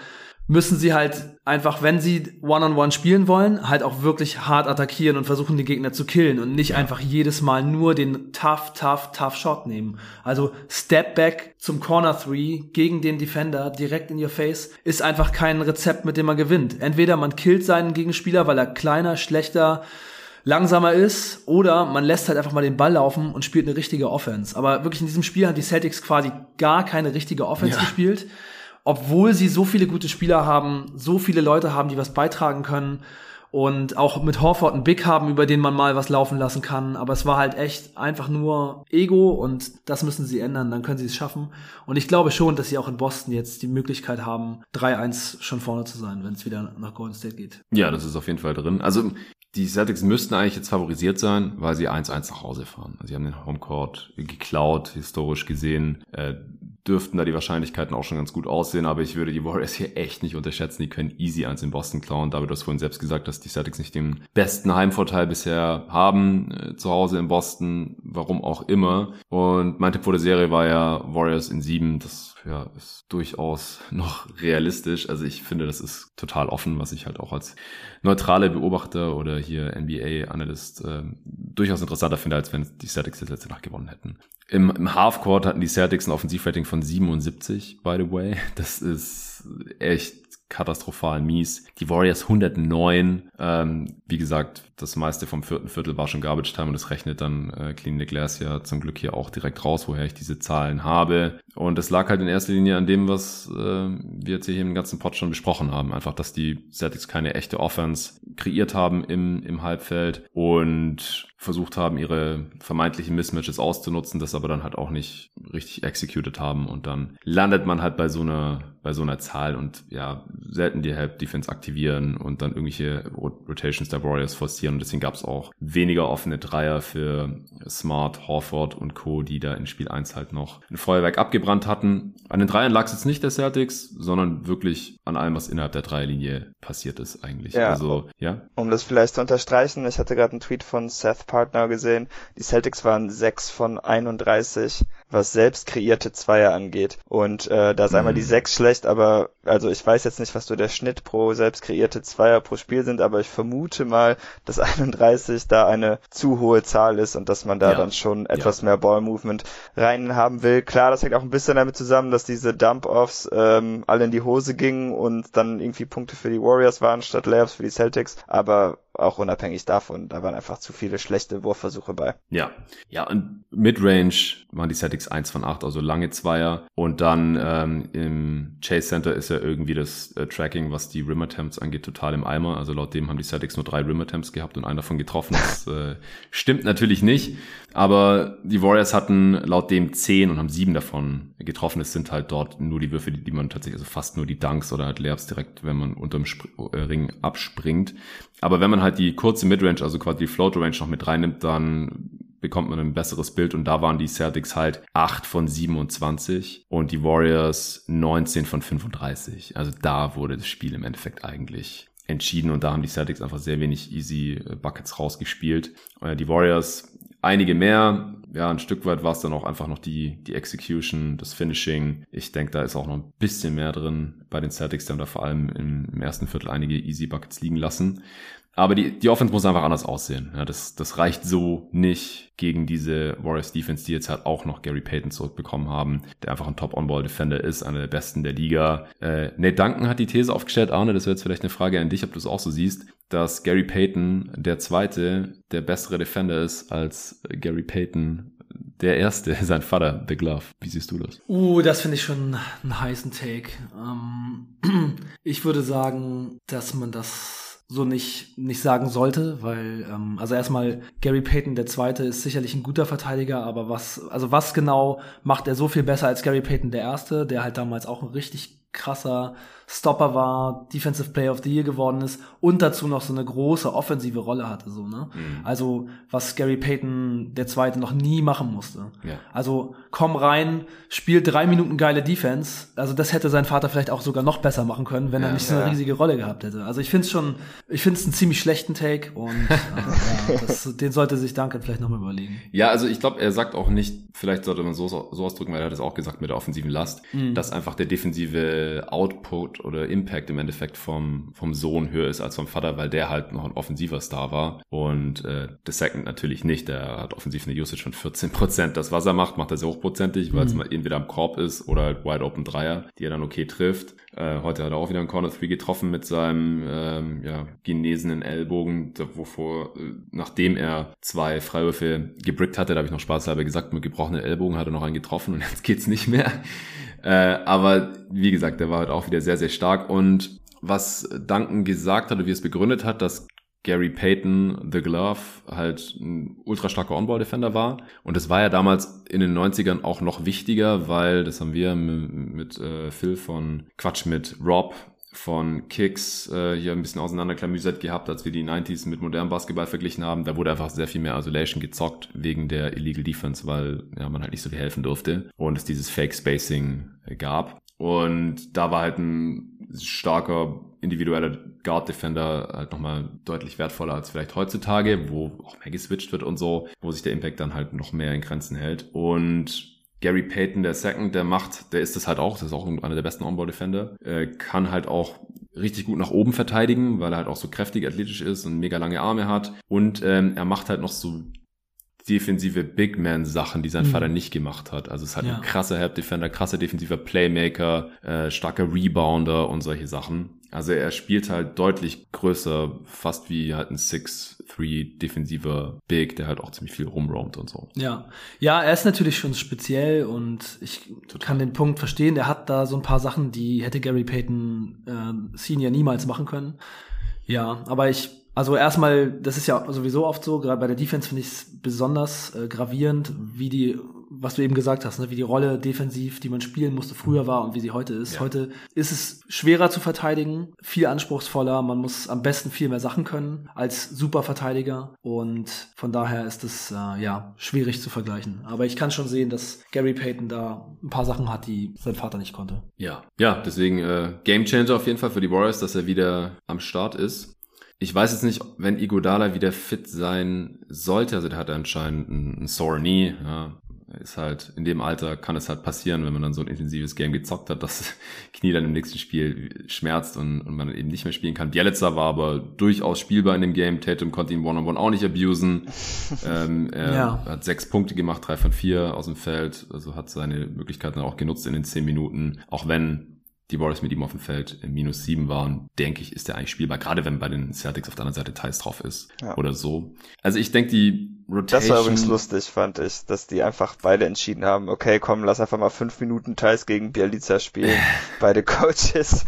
müssen sie halt einfach, wenn sie One-on-One -on -one spielen wollen, halt auch wirklich hart attackieren und versuchen, den Gegner zu killen und nicht ja. einfach jedes Mal nur den tough, tough, tough Shot nehmen. Also Step Back zum Corner Three gegen den Defender direkt in your face ist einfach kein Rezept, mit dem man gewinnt. Entweder man killt seinen Gegenspieler, weil er kleiner, schlechter, langsamer ist oder man lässt halt einfach mal den Ball laufen und spielt eine richtige Offense. Aber wirklich in diesem Spiel haben die Celtics quasi gar keine richtige Offense ja. gespielt obwohl sie so viele gute Spieler haben, so viele Leute haben, die was beitragen können und auch mit Horford einen Big haben, über den man mal was laufen lassen kann. Aber es war halt echt einfach nur Ego und das müssen sie ändern, dann können sie es schaffen. Und ich glaube schon, dass sie auch in Boston jetzt die Möglichkeit haben, 3-1 schon vorne zu sein, wenn es wieder nach Golden State geht. Ja, das ist auf jeden Fall drin. Also die Celtics müssten eigentlich jetzt favorisiert sein, weil sie 1-1 nach Hause fahren. Also sie haben den Homecourt geklaut, historisch gesehen. Äh, dürften da die Wahrscheinlichkeiten auch schon ganz gut aussehen, aber ich würde die Warriors hier echt nicht unterschätzen. Die können easy eins in Boston klauen. David, du hast vorhin selbst gesagt, dass die Celtics nicht den besten Heimvorteil bisher haben, äh, zu Hause in Boston, warum auch immer. Und mein Tipp vor der Serie war ja Warriors in sieben. Das ja, ist durchaus noch realistisch. Also ich finde, das ist total offen, was ich halt auch als neutrale Beobachter oder hier NBA-Analyst äh, durchaus interessanter finde, als wenn die Celtics das letzte Nacht gewonnen hätten. Im, im Halfcourt hatten die Celtics ein Offensivrating von 77, by the way. Das ist echt katastrophal mies. Die Warriors 109. Ähm, wie gesagt, das meiste vom vierten Viertel war schon Garbage Time und das rechnet dann äh, Clean Glass ja zum Glück hier auch direkt raus, woher ich diese Zahlen habe. Und das lag halt in erster Linie an dem, was äh, wir jetzt hier im ganzen Pod schon besprochen haben. Einfach, dass die Celtics keine echte Offense kreiert haben im, im Halbfeld und versucht haben, ihre vermeintlichen Mismatches auszunutzen, das aber dann halt auch nicht richtig executed haben und dann landet man halt bei so einer, bei so einer Zahl und ja, selten die Help Defense aktivieren und dann irgendwelche Rotations der Warriors forcieren und deswegen gab es auch weniger offene Dreier für Smart, Horford und Co., die da in Spiel 1 halt noch ein Feuerwerk abgebrannt hatten. An den Dreiern lag es jetzt nicht der Celtics, sondern wirklich an allem, was innerhalb der Dreierlinie passiert ist eigentlich. Ja. Also, ja. Um das vielleicht zu unterstreichen, ich hatte gerade einen Tweet von Seth Partner gesehen. Die Celtics waren 6 von 31, was selbst kreierte Zweier angeht. Und äh, da ist mhm. einmal die 6 schlecht, aber also ich weiß jetzt nicht, was so der Schnitt pro selbst kreierte Zweier pro Spiel sind, aber ich vermute mal, dass 31 da eine zu hohe Zahl ist und dass man da ja. dann schon etwas ja. mehr Ball-Movement rein haben will. Klar, das hängt auch ein bisschen damit zusammen, dass diese Dump-Offs ähm, alle in die Hose gingen und dann irgendwie Punkte für die Warriors waren statt Layups für die Celtics. Aber auch unabhängig davon, da waren einfach zu viele schlechte Wurfversuche bei. Ja, ja, und Midrange waren die Celtics 1 von 8, also lange Zweier. Und dann ähm, im Chase Center ist ja irgendwie das äh, Tracking, was die Rim Attempts angeht, total im Eimer. Also laut dem haben die Celtics nur drei Rim Attempts gehabt und einer davon getroffen. Das äh, stimmt natürlich nicht. Aber die Warriors hatten laut dem 10 und haben sieben davon getroffen. Es sind halt dort nur die Würfe, die, die man tatsächlich, also fast nur die Dunks oder halt Layups direkt, wenn man unterm Sp äh, Ring abspringt. Aber wenn man halt die kurze Midrange, also quasi die Floater Range noch mit reinnimmt, dann bekommt man ein besseres Bild und da waren die Celtics halt 8 von 27 und die Warriors 19 von 35. Also da wurde das Spiel im Endeffekt eigentlich entschieden und da haben die Celtics einfach sehr wenig easy äh, Buckets rausgespielt. Äh, die Warriors einige mehr. Ja, ein Stück weit war es dann auch einfach noch die, die Execution, das Finishing. Ich denke, da ist auch noch ein bisschen mehr drin bei den Celtics. Die haben da vor allem im, im ersten Viertel einige Easy Buckets liegen lassen. Aber die, die Offense muss einfach anders aussehen. Ja, das, das reicht so nicht gegen diese Warriors Defense, die jetzt halt auch noch Gary Payton zurückbekommen haben, der einfach ein Top-On-Ball-Defender ist, einer der besten der Liga. Äh, Nate Duncan hat die These aufgestellt, Arne, das wäre jetzt vielleicht eine Frage an dich, ob du es auch so siehst, dass Gary Payton der zweite, der bessere Defender ist als Gary Payton der erste, sein Vater, The Glove. Wie siehst du das? Uh, das finde ich schon einen heißen Take. Ähm, ich würde sagen, dass man das so nicht, nicht sagen sollte, weil, ähm, also erstmal Gary Payton der Zweite ist sicherlich ein guter Verteidiger, aber was, also was genau macht er so viel besser als Gary Payton der Erste, der halt damals auch ein richtig krasser Stopper war, Defensive Player of the Year geworden ist und dazu noch so eine große offensive Rolle hatte, so, ne? Mhm. Also, was Gary Payton der Zweite noch nie machen musste. Ja. Also, komm rein, spiel drei Minuten geile Defense. Also, das hätte sein Vater vielleicht auch sogar noch besser machen können, wenn ja, er nicht so eine riesige Rolle gehabt hätte. Also, ich finde es schon, ich finde es einen ziemlich schlechten Take und äh, ja, das, den sollte sich Duncan vielleicht nochmal überlegen. Ja, also ich glaube, er sagt auch nicht, vielleicht sollte man so, so ausdrücken, weil er hat es auch gesagt mit der offensiven Last, mhm. dass einfach der defensive Output oder Impact im Endeffekt vom, vom Sohn höher ist als vom Vater, weil der halt noch ein offensiver Star war. Und äh, The Second natürlich nicht. Der hat offensiv eine Usage von 14 Prozent. Das, was er macht, macht er sehr hochprozentig, weil es mhm. mal entweder am Korb ist oder halt Wide Open Dreier, die er dann okay trifft. Äh, heute hat er auch wieder einen Corner 3 getroffen mit seinem ähm, ja, genesenen Ellbogen, wovor, äh, nachdem er zwei Freiwürfe gebrickt hatte, da habe ich noch spaßhalber gesagt, mit gebrochenen Ellbogen hat er noch einen getroffen und jetzt geht's nicht mehr. Äh, aber wie gesagt, der war halt auch wieder sehr, sehr stark. Und was Duncan gesagt hat oder wie es begründet hat, dass Gary Payton, The Glove, halt ein ultra starker On-Ball-Defender war. Und das war ja damals in den 90ern auch noch wichtiger, weil, das haben wir mit, mit äh, Phil von Quatsch mit Rob von Kicks äh, hier ein bisschen auseinanderklamüsert gehabt, als wir die 90s mit modernem Basketball verglichen haben. Da wurde einfach sehr viel mehr Isolation gezockt wegen der Illegal Defense, weil ja, man halt nicht so viel helfen durfte und es dieses Fake Spacing gab. Und da war halt ein starker individueller Guard Defender halt nochmal deutlich wertvoller als vielleicht heutzutage, wo auch mehr geswitcht wird und so, wo sich der Impact dann halt noch mehr in Grenzen hält. Und Gary Payton, der Second, der macht, der ist das halt auch, das ist auch einer der besten On-Ball-Defender, äh, kann halt auch richtig gut nach oben verteidigen, weil er halt auch so kräftig athletisch ist und mega lange Arme hat. Und ähm, er macht halt noch so defensive Big Man Sachen, die sein mhm. Vater nicht gemacht hat. Also es ist halt ja. ein krasser Help Defender, krasser defensiver Playmaker, äh, starker Rebounder und solche Sachen. Also er spielt halt deutlich größer, fast wie halt ein 6-3 defensiver Big, der halt auch ziemlich viel rumroamt und so. Ja. Ja, er ist natürlich schon speziell und ich Total. kann den Punkt verstehen. Er hat da so ein paar Sachen, die hätte Gary Payton äh, Senior niemals machen können. Ja, aber ich also erstmal, das ist ja sowieso oft so, gerade bei der Defense finde ich es besonders äh, gravierend, wie die, was du eben gesagt hast, ne, wie die Rolle defensiv, die man spielen musste, früher war und wie sie heute ist. Ja. Heute ist es schwerer zu verteidigen, viel anspruchsvoller, man muss am besten viel mehr Sachen können als Superverteidiger und von daher ist es äh, ja schwierig zu vergleichen. Aber ich kann schon sehen, dass Gary Payton da ein paar Sachen hat, die sein Vater nicht konnte. Ja, ja, deswegen äh, Game Changer auf jeden Fall für die Warriors, dass er wieder am Start ist. Ich weiß jetzt nicht, wenn Igodala wieder fit sein sollte. Also der hat anscheinend einen Sore Knee. Ja, ist halt in dem Alter kann es halt passieren, wenn man dann so ein intensives Game gezockt hat, dass das Knie dann im nächsten Spiel schmerzt und, und man eben nicht mehr spielen kann. Bielitzer war aber durchaus spielbar in dem Game. Tatum konnte ihn One-on-One -on -one auch nicht abusen. ähm, er ja. hat sechs Punkte gemacht, drei von vier aus dem Feld. Also hat seine Möglichkeiten auch genutzt in den zehn Minuten. Auch wenn die Warriors mit ihm auf dem Feld minus sieben waren, denke ich, ist der eigentlich spielbar. Gerade wenn bei den Celtics auf der anderen Seite Thais drauf ist ja. oder so. Also ich denke, die Rotation... Das war übrigens lustig, fand ich, dass die einfach beide entschieden haben, okay, komm, lass einfach mal fünf Minuten Thais gegen Bialica spielen. beide Coaches.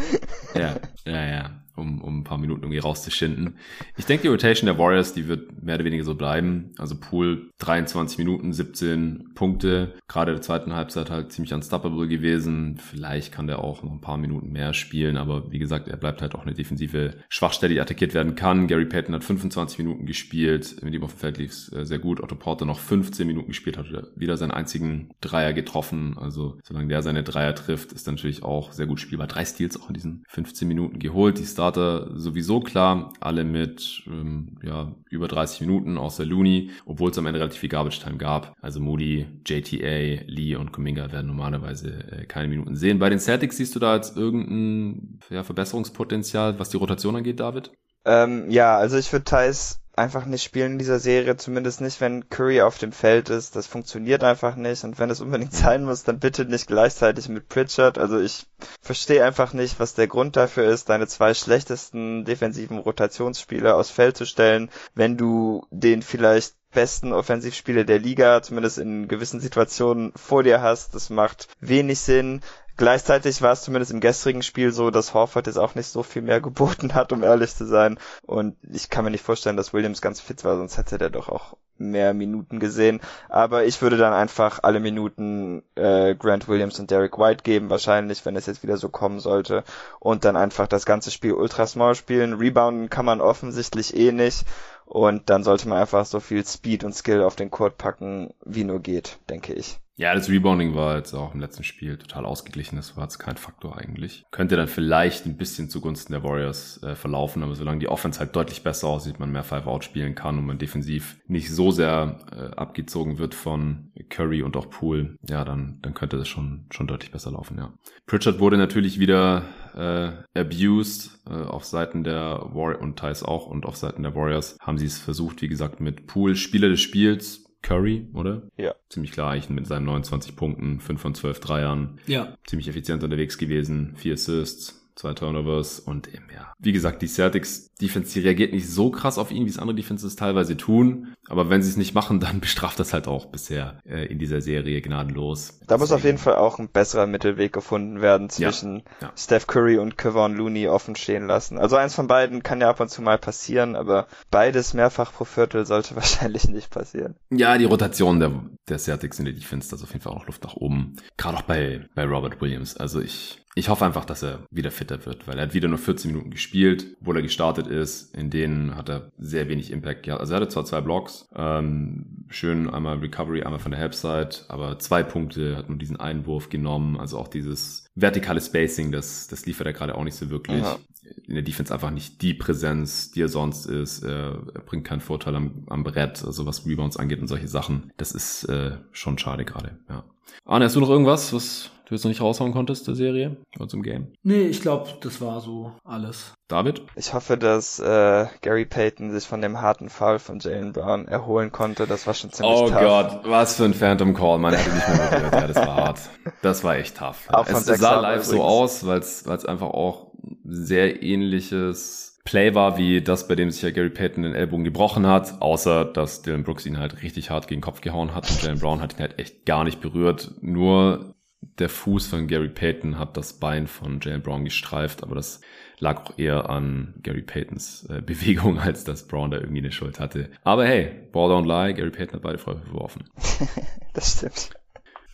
ja, ja, ja um, um ein paar Minuten irgendwie rauszuschinden. Ich denke, die Rotation der Warriors, die wird mehr oder weniger so bleiben. Also Pool 23 Minuten, 17 Punkte. Gerade der zweiten Halbzeit halt ziemlich unstoppable gewesen. Vielleicht kann der auch noch ein paar Minuten mehr spielen, aber wie gesagt, er bleibt halt auch eine defensive Schwachstelle, die attackiert werden kann. Gary Payton hat 25 Minuten gespielt. Mit ihm auf dem Feld lief es äh, sehr gut. Otto Porter noch 15 Minuten gespielt, hat wieder seinen einzigen Dreier getroffen. Also solange der seine Dreier trifft, ist natürlich auch sehr gut spielbar. Drei Steals auch in diesen 15 Minuten geholt. Die Star Starter sowieso klar, alle mit ähm, ja, über 30 Minuten außer Looney, obwohl es am Ende relativ viel Garbage Time gab. Also Moody, JTA, Lee und Kuminga werden normalerweise äh, keine Minuten sehen. Bei den Celtics siehst du da jetzt irgendein ja, Verbesserungspotenzial, was die Rotation angeht, David? Ähm, ja, also ich würde Thais einfach nicht spielen in dieser Serie, zumindest nicht, wenn Curry auf dem Feld ist. Das funktioniert einfach nicht. Und wenn es unbedingt sein muss, dann bitte nicht gleichzeitig mit Pritchard. Also ich verstehe einfach nicht, was der Grund dafür ist, deine zwei schlechtesten defensiven Rotationsspieler aufs Feld zu stellen, wenn du den vielleicht besten Offensivspieler der Liga, zumindest in gewissen Situationen vor dir hast. Das macht wenig Sinn. Gleichzeitig war es zumindest im gestrigen Spiel so, dass Horford jetzt auch nicht so viel mehr geboten hat, um ehrlich zu sein. Und ich kann mir nicht vorstellen, dass Williams ganz fit war, sonst hätte der doch auch mehr Minuten gesehen. Aber ich würde dann einfach alle Minuten äh, Grant Williams und Derek White geben, wahrscheinlich, wenn es jetzt wieder so kommen sollte. Und dann einfach das ganze Spiel ultra small spielen. Rebounden kann man offensichtlich eh nicht. Und dann sollte man einfach so viel Speed und Skill auf den Court packen, wie nur geht, denke ich. Ja, das Rebounding war jetzt auch im letzten Spiel total ausgeglichen. Das war jetzt kein Faktor eigentlich. Könnte dann vielleicht ein bisschen zugunsten der Warriors äh, verlaufen, aber solange die Offense halt deutlich besser aussieht, man mehr Five-Out spielen kann und man defensiv nicht so sehr äh, abgezogen wird von Curry und auch Poole, ja, dann, dann könnte das schon, schon deutlich besser laufen, ja. Pritchard wurde natürlich wieder äh, abused äh, auf Seiten der Warriors und Thais auch und auf Seiten der Warriors haben sie es versucht, wie gesagt, mit Poole Spieler des Spiels Curry, oder? Ja. Ziemlich klar, mit seinen 29 Punkten, 5 von 12 Dreiern. Ja. Ziemlich effizient unterwegs gewesen, vier Assists, zwei Turnovers und eben, ja. Wie gesagt, die Celtics Defense, die reagiert nicht so krass auf ihn, wie es andere Defenses teilweise tun. Aber wenn sie es nicht machen, dann bestraft das halt auch bisher äh, in dieser Serie gnadenlos. Da muss auf jeden Fall auch ein besserer Mittelweg gefunden werden zwischen ja, ja. Steph Curry und Kevon Looney offen stehen lassen. Also eins von beiden kann ja ab und zu mal passieren, aber beides mehrfach pro Viertel sollte wahrscheinlich nicht passieren. Ja, die Rotation der, der Celtics in der Defense, da ist auf jeden Fall auch noch Luft nach oben. Gerade auch bei, bei Robert Williams. Also ich, ich hoffe einfach, dass er wieder fitter wird, weil er hat wieder nur 14 Minuten gespielt, obwohl er gestartet ist. In denen hat er sehr wenig Impact gehabt. Also er hatte zwar zwei Blocks, ähm, schön einmal Recovery, einmal von der Halbside, aber zwei Punkte, hat nur diesen Einwurf genommen. Also auch dieses vertikale Spacing, das, das liefert er gerade auch nicht so wirklich. Ja. In der Defense einfach nicht die Präsenz, die er sonst ist. Er, er bringt keinen Vorteil am, am Brett, also was Rebounds angeht und solche Sachen. Das ist äh, schon schade gerade, ja. Arne, hast du noch irgendwas, was du jetzt noch nicht raushauen konntest, der Serie oder zum Game? Nee, ich glaube, das war so alles. David? Ich hoffe, dass äh, Gary Payton sich von dem harten Fall von Jalen Brown erholen konnte. Das war schon ziemlich oh tough. Oh Gott, was für ein Phantom Call. Man hätte nicht mehr gehört. ja, das war hart. Das war echt tough. Auch es, es sah live übrigens. so aus, weil es einfach auch sehr ähnliches Play war, wie das, bei dem sich ja Gary Payton den Ellbogen gebrochen hat, außer dass Dylan Brooks ihn halt richtig hart gegen den Kopf gehauen hat und Jalen Brown hat ihn halt echt gar nicht berührt. Nur der Fuß von Gary Payton hat das Bein von Jalen Brown gestreift, aber das lag auch eher an Gary Paytons äh, Bewegung, als dass Brown da irgendwie eine Schuld hatte. Aber hey, Ball don't lie, Gary Payton hat beide Freiwürfe verworfen. das stimmt.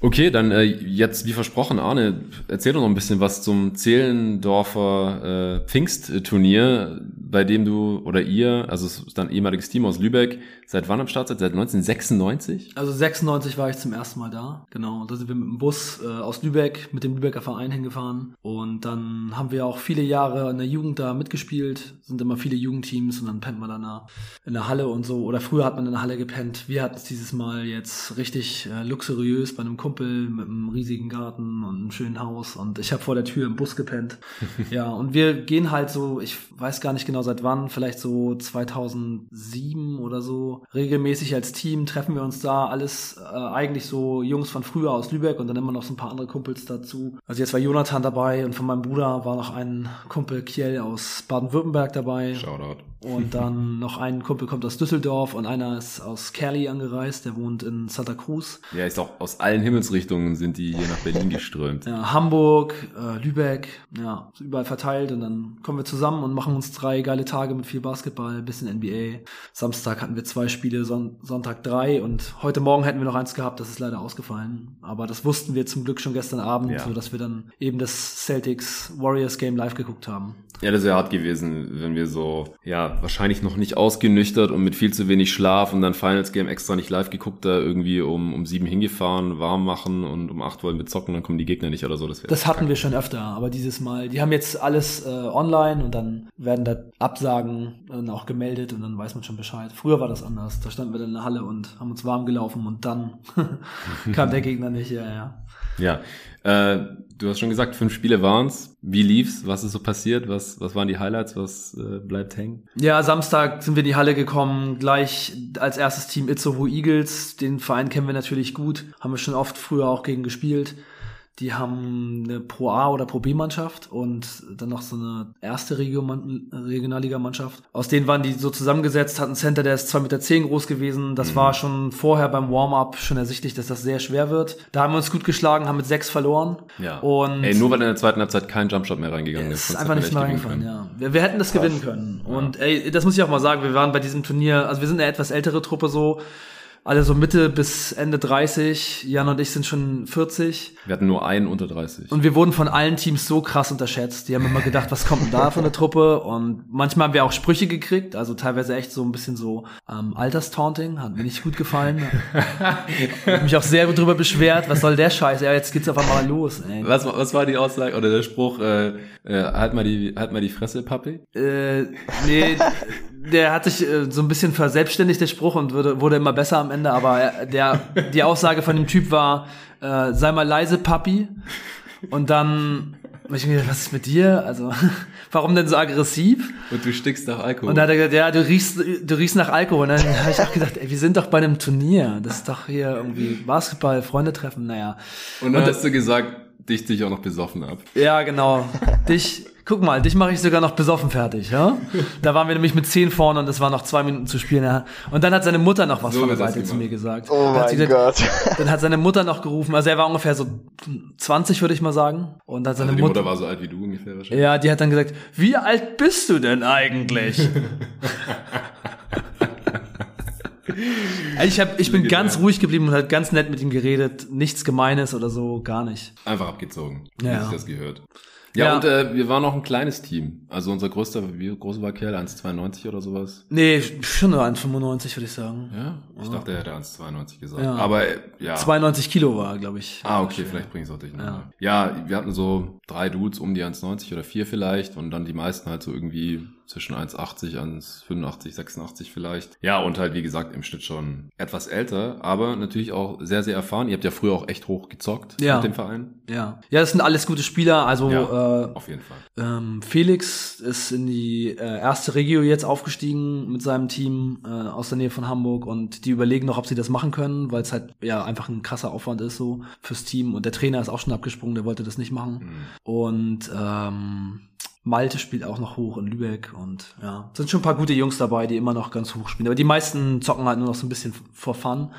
Okay, dann äh, jetzt wie versprochen, Arne, erzähl doch noch ein bisschen was zum Zehlendorfer äh, Pfingstturnier, bei dem du oder ihr, also es ist dann ehemaliges Team aus Lübeck, seit wann am Start seid? Seit 1996? Also 96 war ich zum ersten Mal da, genau. Da sind wir mit dem Bus äh, aus Lübeck mit dem Lübecker Verein hingefahren und dann haben wir auch viele Jahre in der Jugend da mitgespielt, sind immer viele Jugendteams und dann pennt man dann in der Halle und so. Oder früher hat man in der Halle gepennt. Wir hatten es dieses Mal jetzt richtig äh, luxuriös bei einem Kumpel Kumpel mit einem riesigen Garten und einem schönen Haus und ich habe vor der Tür im Bus gepennt. ja, und wir gehen halt so, ich weiß gar nicht genau seit wann, vielleicht so 2007 oder so, regelmäßig als Team treffen wir uns da, alles äh, eigentlich so Jungs von früher aus Lübeck und dann immer noch so ein paar andere Kumpels dazu. Also jetzt war Jonathan dabei und von meinem Bruder war noch ein Kumpel Kiel aus Baden-Württemberg dabei. Shoutout. Und dann noch ein Kumpel kommt aus Düsseldorf und einer ist aus Cali angereist, der wohnt in Santa Cruz. Ja, ist auch aus allen Himmelsrichtungen sind die hier nach Berlin geströmt. Ja, Hamburg, äh, Lübeck, ja, überall verteilt und dann kommen wir zusammen und machen uns drei geile Tage mit viel Basketball, bisschen NBA. Samstag hatten wir zwei Spiele, Son Sonntag drei und heute Morgen hätten wir noch eins gehabt, das ist leider ausgefallen. Aber das wussten wir zum Glück schon gestern Abend, ja. so dass wir dann eben das Celtics Warriors Game live geguckt haben. Ja, das wäre hart gewesen, wenn wir so, ja, wahrscheinlich noch nicht ausgenüchtert und mit viel zu wenig Schlaf und dann Finals Game extra nicht live geguckt, da irgendwie um, um sieben hingefahren, warm machen und um acht wollen wir zocken, dann kommen die Gegner nicht oder so. Das, das hatten wir schon öfter, aber dieses Mal, die haben jetzt alles äh, online und dann werden da Absagen dann auch gemeldet und dann weiß man schon Bescheid. Früher war das anders. Da standen wir dann in der Halle und haben uns warm gelaufen und dann kam der Gegner nicht, ja, ja. Ja, äh, du hast schon gesagt, fünf Spiele waren's. Wie lief's? Was ist so passiert? Was, was waren die Highlights? Was äh, bleibt hängen? Ja, Samstag sind wir in die Halle gekommen, gleich als erstes Team Itzehoe Eagles. Den Verein kennen wir natürlich gut, haben wir schon oft früher auch gegen gespielt. Die haben eine Pro A oder Pro B Mannschaft und dann noch so eine erste Regionalliga-Mannschaft. Aus denen waren die so zusammengesetzt, hatten Center, der ist zwei Meter zehn groß gewesen. Das mhm. war schon vorher beim Warm-up schon ersichtlich, dass das sehr schwer wird. Da haben wir uns gut geschlagen, haben mit sechs verloren. Ja. Und Ey, nur weil in der zweiten Halbzeit kein Jumpshot mehr reingegangen ist. ist einfach nicht mehr reingefallen, ja. Wir, wir, hätten das Krass. gewinnen können. Und ey, das muss ich auch mal sagen, wir waren bei diesem Turnier, also wir sind eine etwas ältere Truppe so, alle so Mitte bis Ende 30. Jan und ich sind schon 40. Wir hatten nur einen unter 30. Und wir wurden von allen Teams so krass unterschätzt. Die haben immer gedacht, was kommt denn da von der Truppe? Und manchmal haben wir auch Sprüche gekriegt, also teilweise echt so ein bisschen so ähm, Alterstaunting, hat mir nicht gut gefallen. hab mich auch sehr drüber beschwert, was soll der Scheiß? Ja, jetzt geht's auf einmal los. Ey. Was, was war die Aussage oder der Spruch, äh, äh, halt mal die, halt mal die Fresse, Papi? Äh, nee, der hat sich äh, so ein bisschen verselbstständigt, der Spruch, und wurde, wurde immer besser am Ende, aber der, die Aussage von dem Typ war, äh, sei mal leise, Papi. Und dann ich mir gedacht, was ist mit dir? Also, warum denn so aggressiv? Und du stickst nach Alkohol. Und dann hat er gesagt, ja, du riechst, du riechst nach Alkohol. Und dann habe ich auch gedacht, ey, wir sind doch bei einem Turnier. Das ist doch hier irgendwie Basketball, Freunde treffen, naja. Und dann und, hast du gesagt, dich dich auch noch besoffen ab. Ja, genau. dich, guck mal, dich mache ich sogar noch besoffen fertig, ja? Da waren wir nämlich mit zehn vorne und es waren noch zwei Minuten zu spielen, ja. Und dann hat seine Mutter noch was so von der Seite zu mir gesagt. Oh mein gesagt, Gott. Dann hat seine Mutter noch gerufen, also er war ungefähr so 20, würde ich mal sagen. Und dann seine also die Mutter, Mutter war so alt wie du ungefähr wahrscheinlich. Ja, die hat dann gesagt, wie alt bist du denn eigentlich? ich, hab, ich bin ganz ruhig geblieben und halt ganz nett mit ihm geredet. Nichts Gemeines oder so, gar nicht. Einfach abgezogen, wie Ja. sich das gehört. Ja, Ja. und äh, wir waren noch ein kleines Team. Also unser größter, wie groß war Kerl? 1,92 oder sowas? Nee, schon nur 1,95 würde ich sagen. Ja? Ich dachte, er hätte 1,92 gesagt. Ja. Aber äh, ja. 92 Kilo war, glaube ich. Ah, okay, vielleicht bringe ich es auch durcheinander. Ja. wir hatten so drei Dudes um die 1,90 oder vier vielleicht und dann die meisten halt so irgendwie zwischen 1,80, 1,85, 86 vielleicht. Ja, und halt wie gesagt im Schnitt schon etwas älter, aber natürlich auch sehr, sehr erfahren. Ihr habt ja früher auch echt hoch gezockt Ja. mit dem Verein. Ja. Ja, das sind alles gute Spieler. Also Ja. äh, Auf jeden Fall. ähm, Felix ist in die äh, erste Regio jetzt aufgestiegen mit seinem Team äh, aus der Nähe von Hamburg und die überlegen noch, ob sie das machen können, weil es halt ja einfach ein krasser Aufwand ist so fürs Team und der Trainer ist auch schon abgesprungen, der wollte das nicht machen. Mhm. Und ähm, Malte spielt auch noch hoch in Lübeck und ja, sind schon ein paar gute Jungs dabei, die immer noch ganz hoch spielen. Aber die meisten zocken halt nur noch so ein bisschen for fun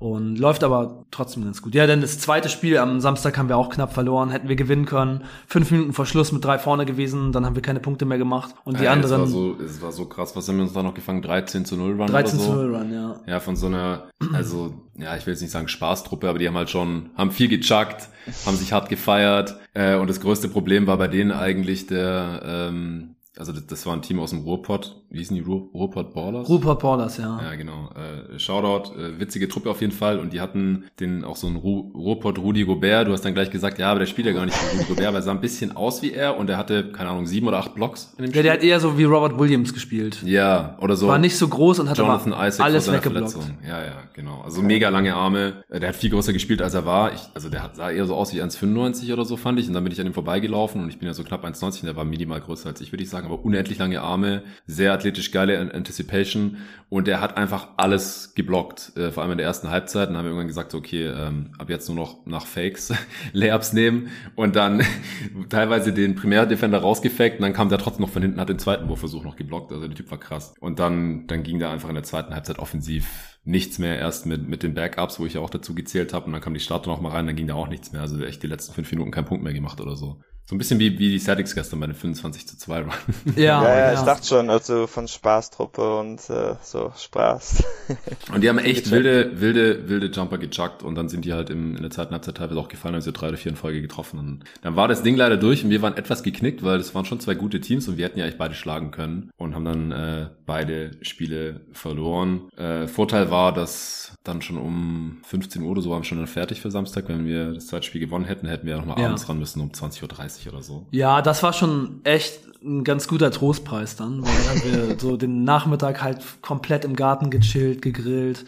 und läuft aber trotzdem ganz gut. Ja, denn das zweite Spiel am Samstag haben wir auch knapp verloren, hätten wir gewinnen können. Fünf Minuten vor Schluss mit drei vorne gewesen, dann haben wir keine Punkte mehr gemacht und die Ja, anderen Es war, so, es war so krass. Was haben wir uns da noch gefangen? 13 zu 0 Run 13 oder zu so? 0 Run, ja. Ja, von so einer, also, ja, ich will jetzt nicht sagen Spaßtruppe, aber die haben halt schon, haben viel gechuckt, haben sich hart gefeiert. Äh, und das größte Problem war bei denen eigentlich der, ähm, also das, das war ein Team aus dem Ruhrpott, wie hießen die Ruhr, Ruhrpott Ballers? Rupert Ballers, ja. Ja, genau. Äh, Shoutout, äh, witzige Truppe auf jeden Fall. Und die hatten den auch so einen Ru Ruhrpott Rudi Gobert. Du hast dann gleich gesagt, ja, aber der spielt ja gar nicht wie Rudi Gobert, weil er sah ein bisschen aus wie er und er hatte, keine Ahnung, sieben oder acht Blocks in dem Ja, Spiel. der hat eher so wie Robert Williams gespielt. ja, oder so. War nicht so groß und hat Jonathan aber Isaac alles weggeblockt. Verletzung. Ja, ja, genau. Also mega lange Arme. Äh, Der hat viel größer gespielt, als er war. Ich, also der hat, sah eher so aus wie 1,95 oder so, fand ich. Und dann bin ich an ihm vorbeigelaufen und ich bin ja so knapp 1,90 und der war minimal größer als ich, würde ich sagen. Aber unendlich lange Arme, sehr athletisch, geile An- Anticipation. Und der hat einfach alles geblockt, äh, vor allem in der ersten Halbzeit. Und dann haben wir irgendwann gesagt, okay, ähm, ab jetzt nur noch nach Fakes Layups nehmen und dann teilweise den Primärdefender rausgefaked und dann kam der trotzdem noch von hinten, hat den zweiten Wurfversuch noch geblockt. Also der Typ war krass. Und dann, dann ging der einfach in der zweiten Halbzeit offensiv nichts mehr, erst mit, mit den Backups, wo ich ja auch dazu gezählt habe und dann kam die Starter noch mal rein, dann ging da auch nichts mehr. Also echt die letzten fünf Minuten keinen Punkt mehr gemacht oder so. So ein bisschen wie, wie die Celtics gestern bei den 25 zu 2 Run. Ja, Ja, ja, ich dachte schon, also von Spaßtruppe und äh, so Spaß. Und die haben echt wilde, wilde, wilde Jumper gechuckt und dann sind die halt im, in der zweiten Halbzeit teilweise auch gefallen, haben sie drei oder vier in Folge getroffen. Und dann war das Ding leider durch und wir waren etwas geknickt, weil es waren schon zwei gute Teams und wir hätten ja eigentlich beide schlagen können und haben dann äh, beide Spiele verloren. Äh, Vorteil war, dass dann schon um 15 Uhr oder so waren wir schon dann fertig für Samstag. Wenn wir das zweite Spiel gewonnen hätten, hätten wir ja nochmal Ja. abends ran müssen um 20.30 Uhr oder so. Ja, das war schon echt ein ganz guter Trostpreis dann, weil dann haben wir so den Nachmittag halt komplett im Garten gechillt, gegrillt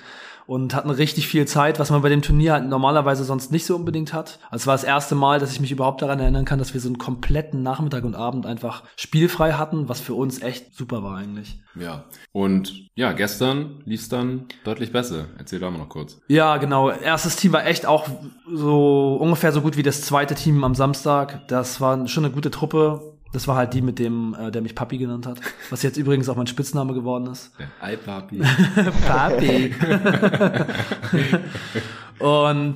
und hatten richtig viel Zeit, was man bei dem Turnier halt normalerweise sonst nicht so unbedingt hat. Also es war das erste Mal, dass ich mich überhaupt daran erinnern kann, dass wir so einen kompletten Nachmittag und Abend einfach spielfrei hatten, was für uns echt super war eigentlich. Ja. Und ja, gestern lief es dann deutlich besser. Erzähl da mal noch kurz. Ja, genau. Erstes Team war echt auch so ungefähr so gut wie das zweite Team am Samstag. Das war schon eine gute Truppe. Das war halt die mit dem, äh, der mich Papi genannt hat. Was jetzt übrigens auch mein Spitzname geworden ist. Der Eipapi. Papi. und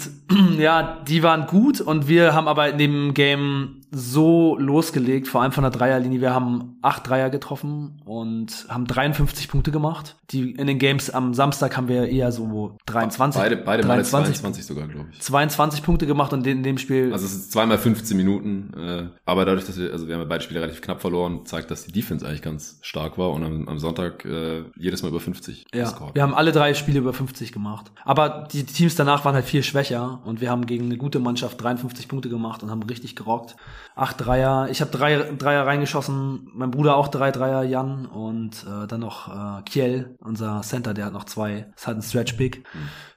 ja, die waren gut und wir haben aber in dem Game so losgelegt, vor allem von der Dreierlinie. Wir haben acht Dreier getroffen und haben 53 Punkte gemacht. Die in den Games am Samstag haben wir eher so 23. Beide, beide Male 23, 22 sogar, glaube ich. 22 Punkte gemacht und in dem Spiel Also es ist zweimal 15 Minuten, äh, aber dadurch, dass wir, also wir haben ja beide Spiele relativ knapp verloren, zeigt, dass die Defense eigentlich ganz stark war und am, am Sonntag äh, jedes Mal über 50 Ja, gescored. wir haben alle drei Spiele über 50 gemacht. Aber die Teams danach waren halt viel schwächer und wir haben gegen eine gute Mannschaft 53 Punkte gemacht und haben richtig gerockt. Acht Dreier, ich habe drei Dreier reingeschossen, mein Bruder auch drei Dreier, Jan und äh, dann noch äh, Kiel, unser Center, der hat noch zwei, ist halt ein Stretch Big,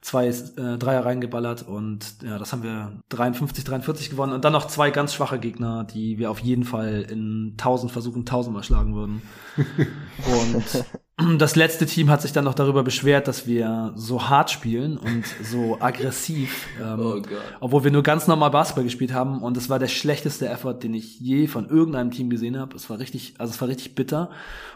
zwei äh, Dreier reingeballert und ja, das haben wir 53, 43 gewonnen und dann noch zwei ganz schwache Gegner, die wir auf jeden Fall in 1000 Versuchen tausendmal schlagen würden. Und das letzte Team hat sich dann noch darüber beschwert, dass wir so hart spielen und so aggressiv, ähm, Oh Gott. obwohl wir nur ganz normal Basketball gespielt haben. Und es war der schlechteste Effort, den ich je von irgendeinem Team gesehen habe. Es war richtig, also es war richtig bitter.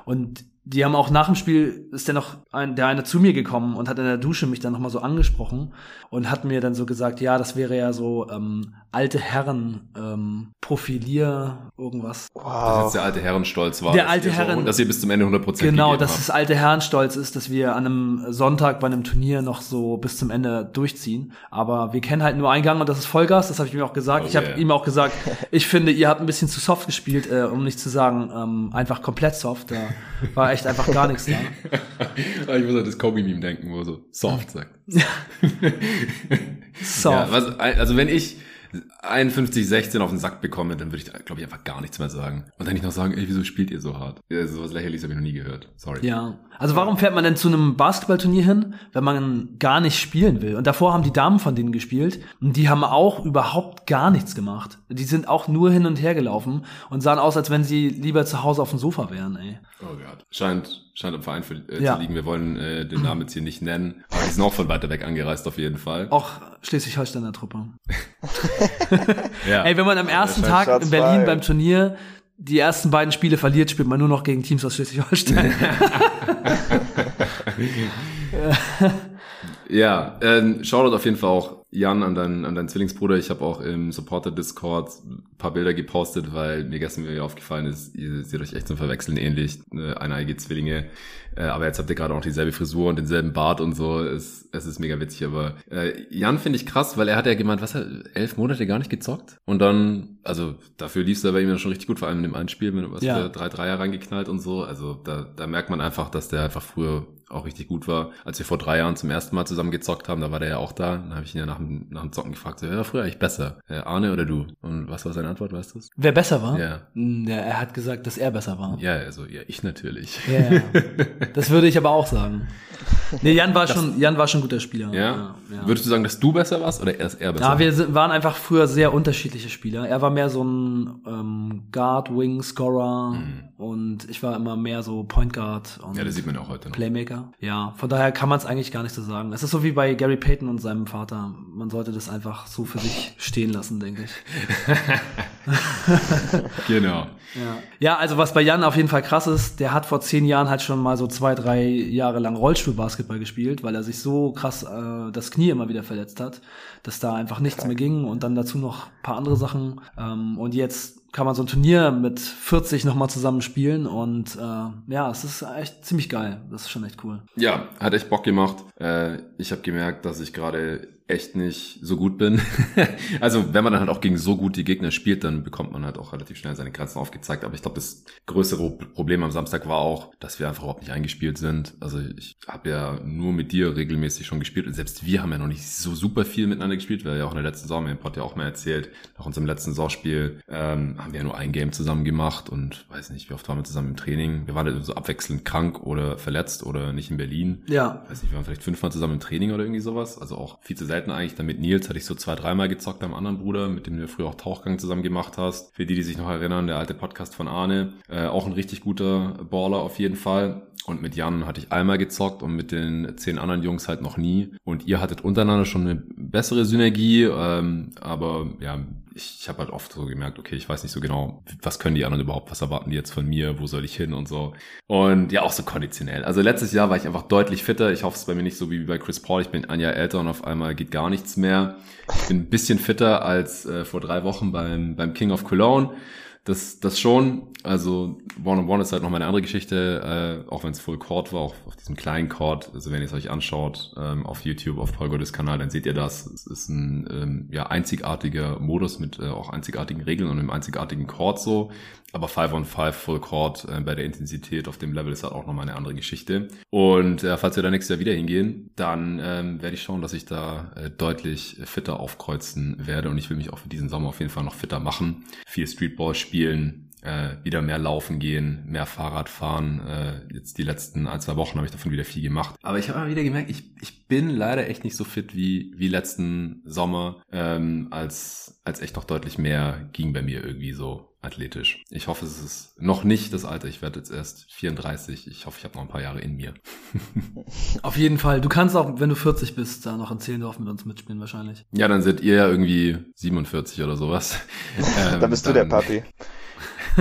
Und die haben auch nach dem Spiel, ist der noch ein, der eine zu mir gekommen und hat in der Dusche mich dann nochmal so angesprochen und hat mir dann so gesagt, ja, das wäre ja so ähm, alte Herren ähm, Profilier irgendwas. Wow. Das ist der alte Herrenstolz war. Der alte Herren. So, dass ihr bis zum Ende 100% Genau, dass das alte Herrenstolz ist, dass wir an einem Sonntag bei einem Turnier noch so bis zum Ende durchziehen. Aber wir kennen halt nur einen Gang und das ist Vollgas, das habe ich ihm auch gesagt. Oh, ich habe yeah. ihm auch gesagt, ich finde, ihr habt ein bisschen zu soft gespielt, äh, um nicht zu sagen, ähm, einfach komplett soft. Da war echt einfach gar nichts da. ich muss an das Kobe-Meme denken, wo er so soft sagt. soft. Ja, was, also wenn ich 51, 16 auf den Sack bekomme, dann würde ich, glaube ich, einfach gar nichts mehr sagen. Und dann nicht noch sagen, ey, wieso spielt ihr so hart? Ja, sowas lächerliches habe ich noch nie gehört. Sorry. Ja. Also warum fährt man denn zu einem Basketballturnier hin, wenn man gar nicht spielen will? Und davor haben die Damen von denen gespielt und die haben auch überhaupt gar nichts gemacht. Die sind auch nur hin und her gelaufen und sahen aus, als wenn sie lieber zu Hause auf dem Sofa wären, ey. Oh Gott. Scheint, scheint im Verein für, äh, ja. zu liegen. Wir wollen äh, den Namen jetzt hier nicht nennen. Aber die sind auch von weiter weg angereist auf jeden Fall. Auch Schleswig-Holsteiner Truppe. ja. Ey, wenn man am ersten Tag in Berlin bei. beim Turnier die ersten beiden Spiele verliert, spielt man nur noch gegen Teams aus Schleswig-Holstein. ja, ähm, Shoutout auf jeden Fall auch Jan, an deinen, an deinen Zwillingsbruder. Ich habe auch im Supporter-Discord ein paar Bilder gepostet, weil mir gestern wieder aufgefallen ist, ihr seht euch echt zum Verwechseln ähnlich, äh, eineige Zwillinge. Äh, aber jetzt habt ihr gerade auch dieselbe Frisur und denselben Bart und so. Es, es ist mega witzig. Aber äh, Jan finde ich krass, weil er hat ja gemeint, was er elf Monate gar nicht gezockt. Und dann, also dafür lief es bei ihm ja schon richtig gut, vor allem in dem einen Spiel, wenn du was ja. für drei Dreier reingeknallt und so. Also da, da merkt man einfach, dass der einfach früher auch richtig gut war. Als wir vor drei Jahren zum ersten Mal zusammen gezockt haben, da war der ja auch da. Dann habe ich ihn ja nach dem, nach dem Zocken gefragt, so, wer war früher eigentlich besser? Äh, Arne oder du? Und was war seine Antwort, weißt du Wer besser war? Ja. Hm, ja. Er hat gesagt, dass er besser war. Ja, also ja, ich natürlich. Ja, das würde ich aber auch sagen. Nee, Jan war das, schon, Jan war schon ein guter Spieler. Ja? Ja? Würdest du sagen, dass du besser warst oder er ist er besser? Ja, wir sind, waren einfach früher sehr unterschiedliche Spieler. Er war mehr so ein ähm, Guard, Wing, Scorer mhm. und ich war immer mehr so Point Guard und ja, das sieht man auch heute noch. Playmaker. Ja, von daher kann man es eigentlich gar nicht so sagen. Es ist so wie bei Gary Payton und seinem Vater. Man sollte das einfach so für sich stehen lassen, denke ich. genau. Ja. also was bei Jan auf jeden Fall krass ist, der hat vor zehn Jahren halt schon mal so zwei, drei Jahre lang Rollstuhlbasketball gespielt, weil er sich so krass äh, das Knie immer wieder verletzt hat, dass da einfach nichts Krank. mehr ging und dann dazu noch paar andere Sachen. Ähm, und jetzt kann man so ein Turnier mit 40 nochmal zusammen spielen und äh, ja, es ist echt ziemlich geil. Das ist schon echt cool. Ja, hat echt Bock gemacht. Äh, ich habe gemerkt, dass ich gerade echt nicht so gut bin. also wenn man dann halt auch gegen so gute Gegner spielt, dann bekommt man halt auch relativ schnell seine Grenzen aufgezeigt. Aber ich glaube, das größere Problem am Samstag war auch, dass wir einfach überhaupt nicht eingespielt sind. Also ich habe ja nur mit dir regelmäßig schon gespielt und selbst wir haben ja noch nicht so super viel miteinander gespielt, weil ja auch in der letzten Saison, mir Pod ja auch mal erzählt, nach unserem letzten Saisonspiel ähm, haben wir ja nur ein Game zusammen gemacht und weiß nicht, wie oft waren wir zusammen im Training. Wir waren halt so abwechselnd krank oder verletzt oder nicht in Berlin. Ja. Weiß nicht, wir waren vielleicht fünfmal zusammen im Training oder irgendwie sowas. Also auch viel zu selten eigentlich. Dann mit Nils hatte ich so zwei, dreimal gezockt am anderen Bruder, mit dem du früher auch Tauchgang zusammen gemacht hast. Für die, die sich noch erinnern, der alte Podcast von Arne. Äh, auch ein richtig guter Baller auf jeden Fall. Und mit Jan hatte ich einmal gezockt und mit den zehn anderen Jungs halt noch nie. Und ihr hattet untereinander schon eine bessere Synergie, ähm, aber ja, ich, ich habe halt oft so gemerkt, okay, ich weiß nicht so genau, was können die anderen überhaupt, was erwarten die jetzt von mir, wo soll ich hin und so. Und ja, auch so konditionell. Also letztes Jahr war ich einfach deutlich fitter. Ich hoffe, es bei mir nicht so wie bei Chris Paul. Ich bin ein Jahr älter und auf einmal geht gar nichts mehr. Ich bin ein bisschen fitter als äh, vor drei Wochen beim, beim King of Cologne. Das, das schon. Also One-on-One -on -One ist halt noch mal eine andere Geschichte, äh, auch wenn es Full Court war, auch auf diesem kleinen Court. Also wenn ihr es euch anschaut ähm, auf YouTube, auf Paul Gottes Kanal, dann seht ihr das. Es ist ein ähm, ja, einzigartiger Modus mit äh, auch einzigartigen Regeln und einem einzigartigen Court so. Aber 5 on 5 Full Court äh, bei der Intensität auf dem Level ist halt auch nochmal eine andere Geschichte. Und äh, falls wir da nächstes Jahr wieder hingehen, dann ähm, werde ich schauen, dass ich da äh, deutlich fitter aufkreuzen werde. Und ich will mich auch für diesen Sommer auf jeden Fall noch fitter machen. Viel Streetball spielen, äh, wieder mehr laufen gehen, mehr Fahrrad fahren. Äh, jetzt die letzten ein, zwei Wochen habe ich davon wieder viel gemacht. Aber ich habe mal wieder gemerkt, ich, ich bin leider echt nicht so fit wie, wie letzten Sommer, ähm, als, als echt noch deutlich mehr ging bei mir irgendwie so athletisch. Ich hoffe, es ist noch nicht das Alter. Ich werde jetzt erst 34. Ich hoffe, ich habe noch ein paar Jahre in mir. Auf jeden Fall. Du kannst auch, wenn du 40 bist, da noch in Zehlendorf mit uns mitspielen wahrscheinlich. Ja, dann seid ihr ja irgendwie 47 oder sowas. ähm, dann bist dann, du der Papi.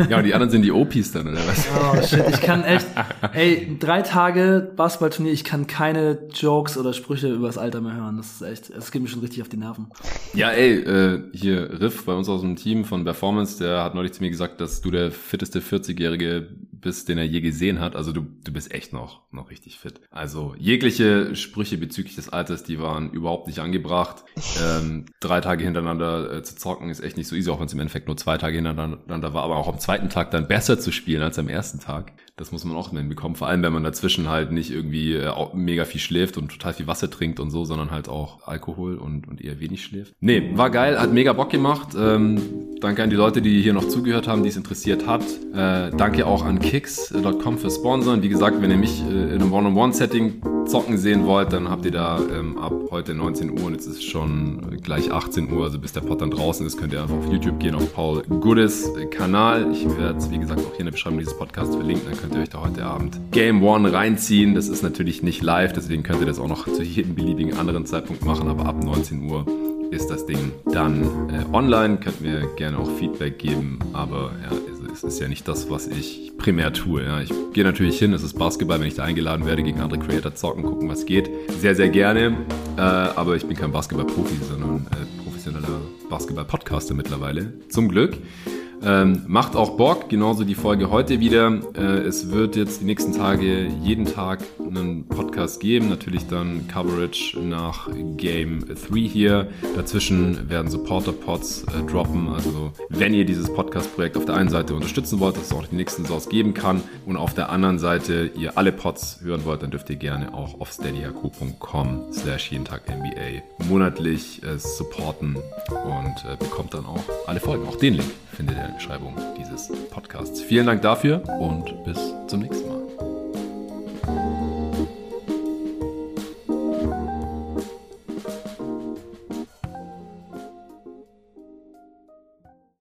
Ja, und die anderen sind die OPs dann, oder was? Oh shit, ich kann echt, ey, drei Tage Basketballturnier, ich kann keine Jokes oder Sprüche übers Alter mehr hören. Das ist echt, es geht mir schon richtig auf die Nerven. Ja, ey, äh, hier Riff bei uns aus dem Team von Performance, der hat neulich zu mir gesagt, dass du der fitteste 40-Jährige bist, den er je gesehen hat. Also du, du bist echt noch, noch richtig fit. Also jegliche Sprüche bezüglich des Alters, die waren überhaupt nicht angebracht. Ähm, drei Tage hintereinander äh, zu zocken ist echt nicht so easy, auch wenn es im Endeffekt nur zwei Tage hintereinander war, aber auch am zweiten Tag dann besser zu spielen als am ersten Tag. Das muss man auch hinbekommen. Vor allem, wenn man dazwischen halt nicht irgendwie äh, mega viel schläft und total viel Wasser trinkt und so, sondern halt auch Alkohol und, und eher wenig schläft. Nee, war geil, hat mega Bock gemacht. Ähm, danke an die Leute, die hier noch zugehört haben, die es interessiert hat. Äh, danke auch an kicks.com für Sponsoren. Wie gesagt, wenn ihr mich äh, in einem One-on-One-Setting zocken sehen wollt, dann habt ihr da ähm, ab heute 19 Uhr und jetzt ist es schon gleich 18 Uhr, also bis der Pod dann draußen ist, könnt ihr einfach auf YouTube gehen, auf Paul Goodes Kanal. Ich werde es, wie gesagt, auch hier in der Beschreibung dieses Podcasts verlinken, dann könnt ihr euch da heute Abend Game One reinziehen. Das ist natürlich nicht live, deswegen könnt ihr das auch noch zu jedem beliebigen anderen Zeitpunkt machen, aber ab 19 Uhr ist das Ding dann äh, online. Könnt mir gerne auch Feedback geben, aber ja, es ist ja nicht das, was ich primär tue. Ja. Ich gehe natürlich hin, es ist Basketball, wenn ich da eingeladen werde, gegen andere Creator zocken, gucken, was geht. Sehr, sehr gerne, äh, aber ich bin kein Basketball-Profi, sondern äh, professioneller Basketball-Podcaster mittlerweile. Zum Glück. Ähm, macht auch Bock, genauso die Folge heute wieder. Äh, es wird jetzt die nächsten Tage jeden Tag einen Podcast geben, natürlich dann Coverage nach Game 3 hier. Dazwischen werden Supporter-Pods äh, droppen, also wenn ihr dieses Podcast-Projekt auf der einen Seite unterstützen wollt, dass es auch die nächsten Saisons geben kann und auf der anderen Seite ihr alle Pods hören wollt, dann dürft ihr gerne auch auf steadyhq.com slash jeden Tag NBA monatlich äh, supporten und äh, bekommt dann auch alle Folgen. Auch den Link findet ihr Beschreibung dieses Podcasts. Vielen Dank dafür und bis zum nächsten Mal.